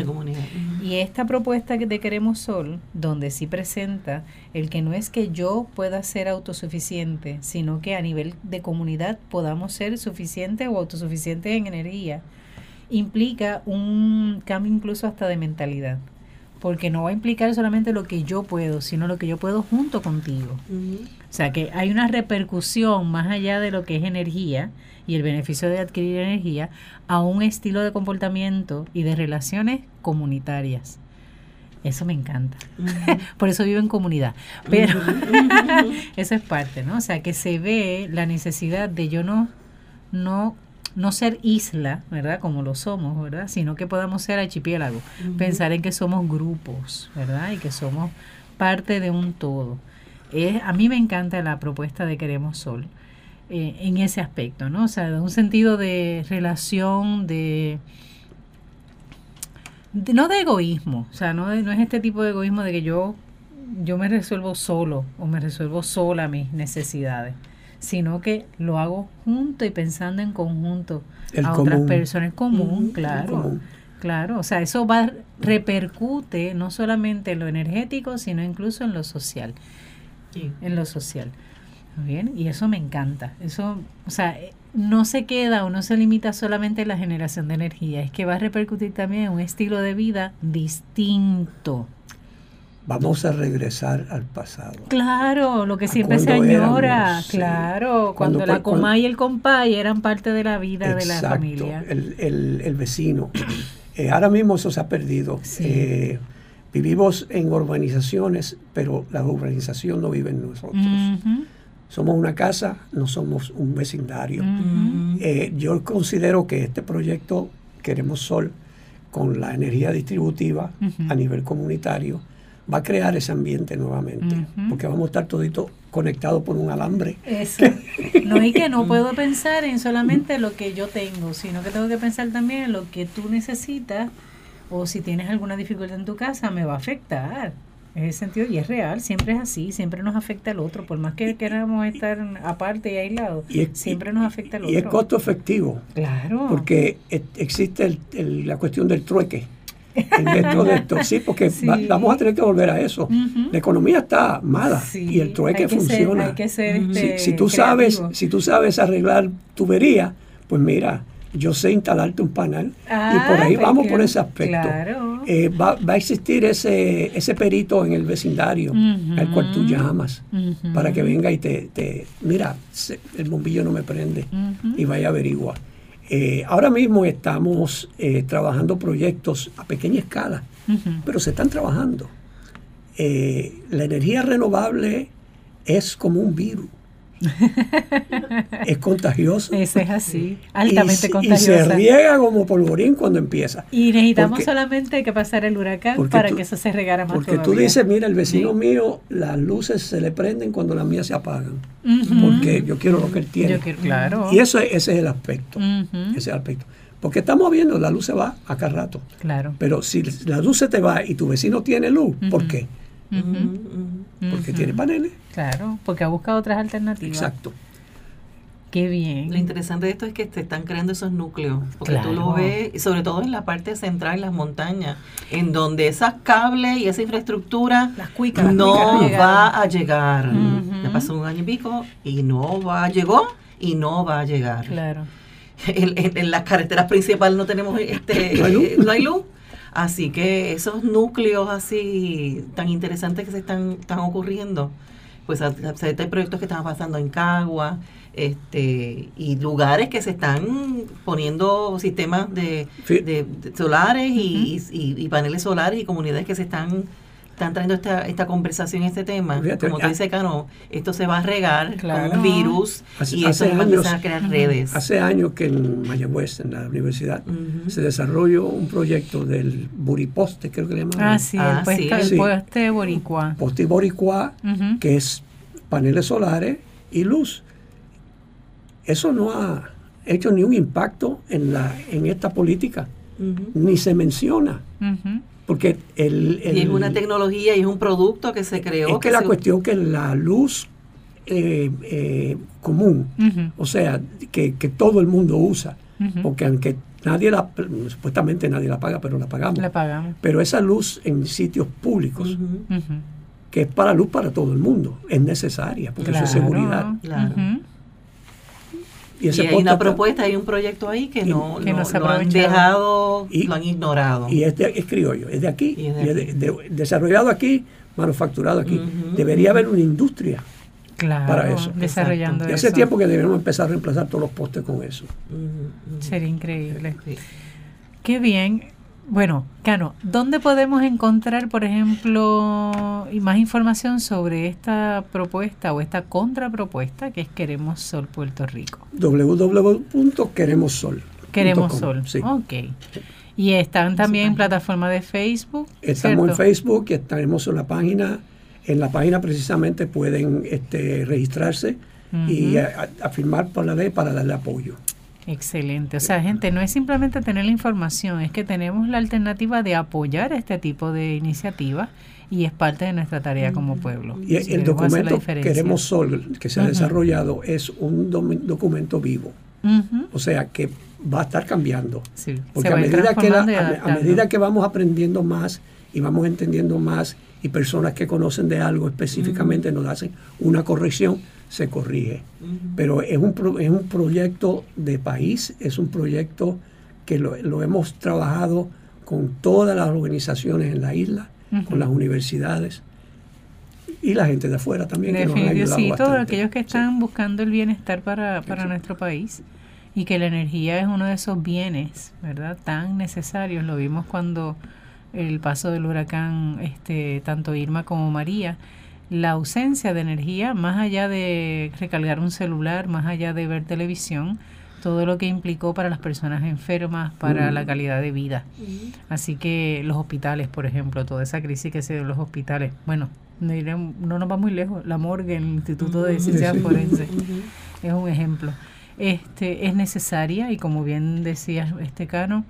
Y esta propuesta de Queremos Sol, donde sí presenta el que no es que yo pueda ser autosuficiente, sino que a nivel de comunidad podamos ser suficientes o autosuficientes en energía, implica un cambio incluso hasta de mentalidad. Porque no va a implicar solamente lo que yo puedo, sino lo que yo puedo junto contigo. O sea que hay una repercusión más allá de lo que es energía, y el beneficio de adquirir energía a un estilo de comportamiento y de relaciones comunitarias. Eso me encanta. Por eso vivo en comunidad. Pero eso es parte, ¿no? O sea, que se ve la necesidad de yo no, no, no ser isla, ¿verdad? Como lo somos, ¿verdad? Sino que podamos ser archipiélago. Pensar en que somos grupos, ¿verdad? Y que somos parte de un todo. Es, a mí me encanta la propuesta de Queremos Sol eh, en ese aspecto, ¿no? O sea, un sentido de relación, de, no de egoísmo, o sea, no, no es este tipo de egoísmo de que yo, yo me resuelvo solo o me resuelvo sola mis necesidades, sino que lo hago junto y pensando en conjunto a otras personas, común, claro. Claro, o sea, eso va repercute no solamente en lo energético, sino incluso en lo social. En lo social. Bien, y eso me encanta. Eso, o sea, no se queda o no se limita solamente a la generación de energía, es que va a repercutir también en un estilo de vida distinto. Vamos a regresar al pasado. Claro, lo que siempre se añora, claro, cuando, la coma y el compay eran parte de la vida de la familia. El, el, el vecino. Eh, ahora mismo eso se ha perdido. Eh, vivimos en urbanizaciones, pero la urbanización no vive en nosotros. Somos una casa, no somos un vecindario. Eh, yo considero que este proyecto, Queremos Sol, con la energía distributiva a nivel comunitario, va a crear ese ambiente nuevamente, porque vamos a estar toditos conectados por un alambre. Eso. No y que no puedo pensar en solamente lo que yo tengo, sino que tengo que pensar también en lo que tú necesitas o si tienes alguna dificultad en tu casa, me va a afectar. En ese sentido, y es real, siempre es así, siempre nos afecta al otro, por más que queramos estar aparte y aislados, siempre nos afecta al otro. Y es costo efectivo. Claro. Porque existe la cuestión del trueque dentro de esto. Sí, porque vamos a tener que volver a eso. La economía está mala y el trueque funciona. Este, si, tú sabes, si tú sabes arreglar tubería, pues mira, yo sé instalarte un panel y por ahí pues vamos por ese aspecto. Eh, va, a existir ese, ese perito en el vecindario al cual tú llamas para que venga y te, te mira, el bombillo no me prende y vaya a averiguar. Eh, ahora mismo estamos eh, trabajando proyectos a pequeña escala, pero se están trabajando. La energía renovable es como un virus. es contagioso. Eso es así, altamente contagioso. Y se riega como polvorín cuando empieza. Y necesitamos solamente que pasar el huracán para que eso se regara más Porque tú dices, mira, el vecino mío, las luces se le prenden cuando las mías se apagan. Porque yo quiero lo que él tiene. claro. Y eso, ese es el aspecto. Ese es el aspecto. Porque estamos viendo, la luz se va acá rato. Claro. Pero si la luz se te va y tu vecino tiene luz, ¿por qué? Porque tiene paneles. Claro, porque ha buscado otras alternativas. Exacto. Qué bien. Lo interesante de esto es que se están creando esos núcleos, porque tú lo ves, sobre todo en la parte central, en las montañas, en donde esas cables y esa infraestructura no va a llegar. Ya pasó un año y pico y no va, llegó y no va a llegar. Claro. En, las carreteras principales no tenemos este, ¿No hay luz. Así que esos núcleos así tan interesantes que se están, están ocurriendo, pues hay proyectos que están pasando en Cagua, este, y lugares que se están poniendo sistemas de, de, solares y, y, paneles solares y comunidades que se están están trayendo esta, esta conversación, este tema, como te dice Cano, esto se va a regar con un virus y eso va a empezar a crear redes. Hace años que en Mayagüez, en la universidad, se desarrolló un proyecto del buriposte, creo que le llaman. Ah, sí, el, poste, boricua. Poste boricua, que es paneles solares y luz. Eso no ha hecho ni un impacto en, la, en esta política, ni se menciona. Porque el, y es una tecnología y es un producto que se creó. Es que, la cuestión que la luz eh, eh, común, o sea, que, todo el mundo usa, porque aunque nadie la, supuestamente nadie la paga, pero la pagamos. La pagamos. Pero esa luz en sitios públicos, que es para luz para todo el mundo, es necesaria, porque eso es seguridad. Claro. Y, hay una propuesta, hay un proyecto ahí que no, lo han dejado, y, lo han ignorado. Y es, es criollo, es de aquí, desarrollado aquí, manufacturado aquí. Debería haber una industria para eso. Desarrollando y hace tiempo que debemos empezar a reemplazar todos los postes con eso. Sería increíble. Qué bien. Bueno, Cano, ¿dónde podemos encontrar, por ejemplo, más información sobre esta propuesta o esta contrapropuesta que es Queremos Sol Puerto Rico? www.queremossol. Queremos Sol, sí. ok. Y están también en plataforma de Facebook. Estamos en Facebook y estaremos en la página. En la página precisamente pueden este, registrarse y afirmar por la ley para darle apoyo. Excelente. O sea, gente, no es simplemente tener la información, es que tenemos la alternativa de apoyar este tipo de iniciativas y es parte de nuestra tarea como pueblo. Y el documento Queremos Sol, que se ha desarrollado, es un documento vivo. O sea, que va a estar cambiando. Porque a medida, que a, medida que vamos aprendiendo más y vamos entendiendo más y personas que conocen de algo específicamente nos hacen una corrección, se corrige. Pero es un, es un proyecto de país, es un proyecto que lo, hemos trabajado con todas las organizaciones en la isla, con las universidades y la gente de afuera también. que nos han sí, todos aquellos que están buscando el bienestar para, para nuestro país y que la energía es uno de esos bienes, ¿verdad? Tan necesarios. Lo vimos cuando el paso del huracán, este, tanto Irma como María, la ausencia de energía, más allá de recargar un celular, más allá de ver televisión, todo lo que implicó para las personas enfermas, para la calidad de vida. Así que los hospitales, por ejemplo, toda esa crisis que se dio en los hospitales, bueno, no nos va muy lejos, la morgue, el Instituto de Ciencias Forenses, es un ejemplo. Este, es necesaria y como bien decía este Cano,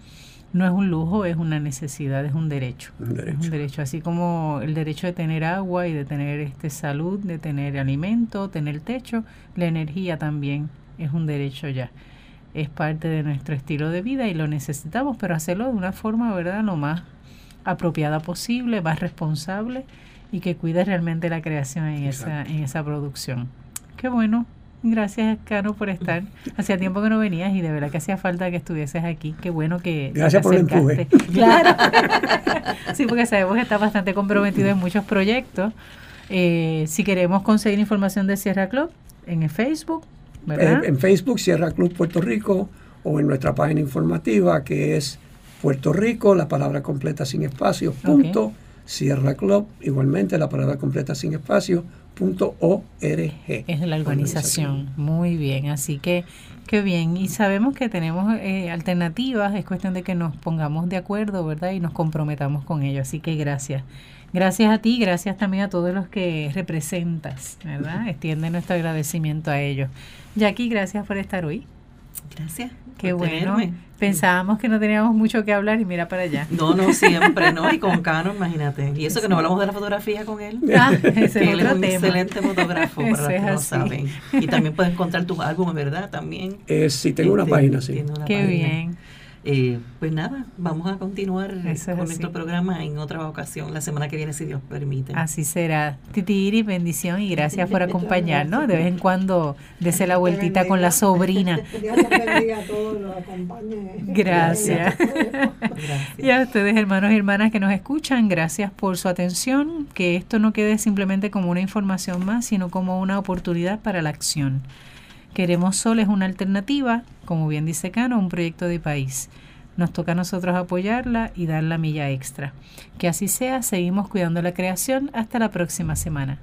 no es un lujo, es una necesidad, es un derecho. Es un derecho, así como el derecho de tener agua y de tener este salud, de tener alimento, tener techo, la energía también es un derecho ya. Es parte de nuestro estilo de vida y lo necesitamos, pero hacerlo de una forma, ¿verdad?, lo más apropiada posible, más responsable y que cuide realmente la creación en esa en esa producción. Qué bueno, Gracias, Cano, por estar. Hacía tiempo que no venías y de verdad que hacía falta que estuvieses aquí. Qué bueno que Gracias por el empuje. Claro. sí, porque sabemos que está bastante comprometido en muchos proyectos. Eh, si queremos conseguir información de Sierra Club, en Facebook, ¿verdad? En, Facebook, Sierra Club Puerto Rico, o en nuestra página informativa que es Puerto Rico, la palabra completa sin espacio, punto, Sierra Club, igualmente la palabra completa sin espacio, .org. Es la organización. Muy bien, así que qué bien. Y sabemos que tenemos eh, alternativas, es cuestión de que nos pongamos de acuerdo, ¿verdad? Y nos comprometamos con ello. Así que gracias. Gracias a ti, gracias también a todos los que representas, ¿verdad? Extiende nuestro agradecimiento a ellos. Jackie, gracias por estar hoy. Gracias. Qué bueno. Pensábamos que no teníamos mucho que hablar y mira para allá. No, no, siempre, ¿no? Y con Cano, imagínate. Y eso que no hablamos de la fotografía con él. Ah, ese es él es un excelente fotógrafo, para los que no saben. Y también puedes encontrar tus álbumes, ¿verdad? También. Eh, sí, tengo una este, página, sí. Qué bien. Eh, pues nada, vamos a continuar con nuestro programa en otra ocasión, la semana que viene, si Dios permite. Así será. Titi bendición y gracias por acompañarnos. De vez en cuando dese la vueltita con la sobrina. Gracias. Y a ustedes, hermanos y hermanas que nos escuchan, gracias por su atención. Que esto no quede simplemente como una información más, sino como una oportunidad para la acción. Queremos Sol es una alternativa, como bien dice Cano, un proyecto de país. Nos toca a nosotros apoyarla y dar la milla extra. Que así sea, seguimos cuidando la creación. Hasta la próxima semana.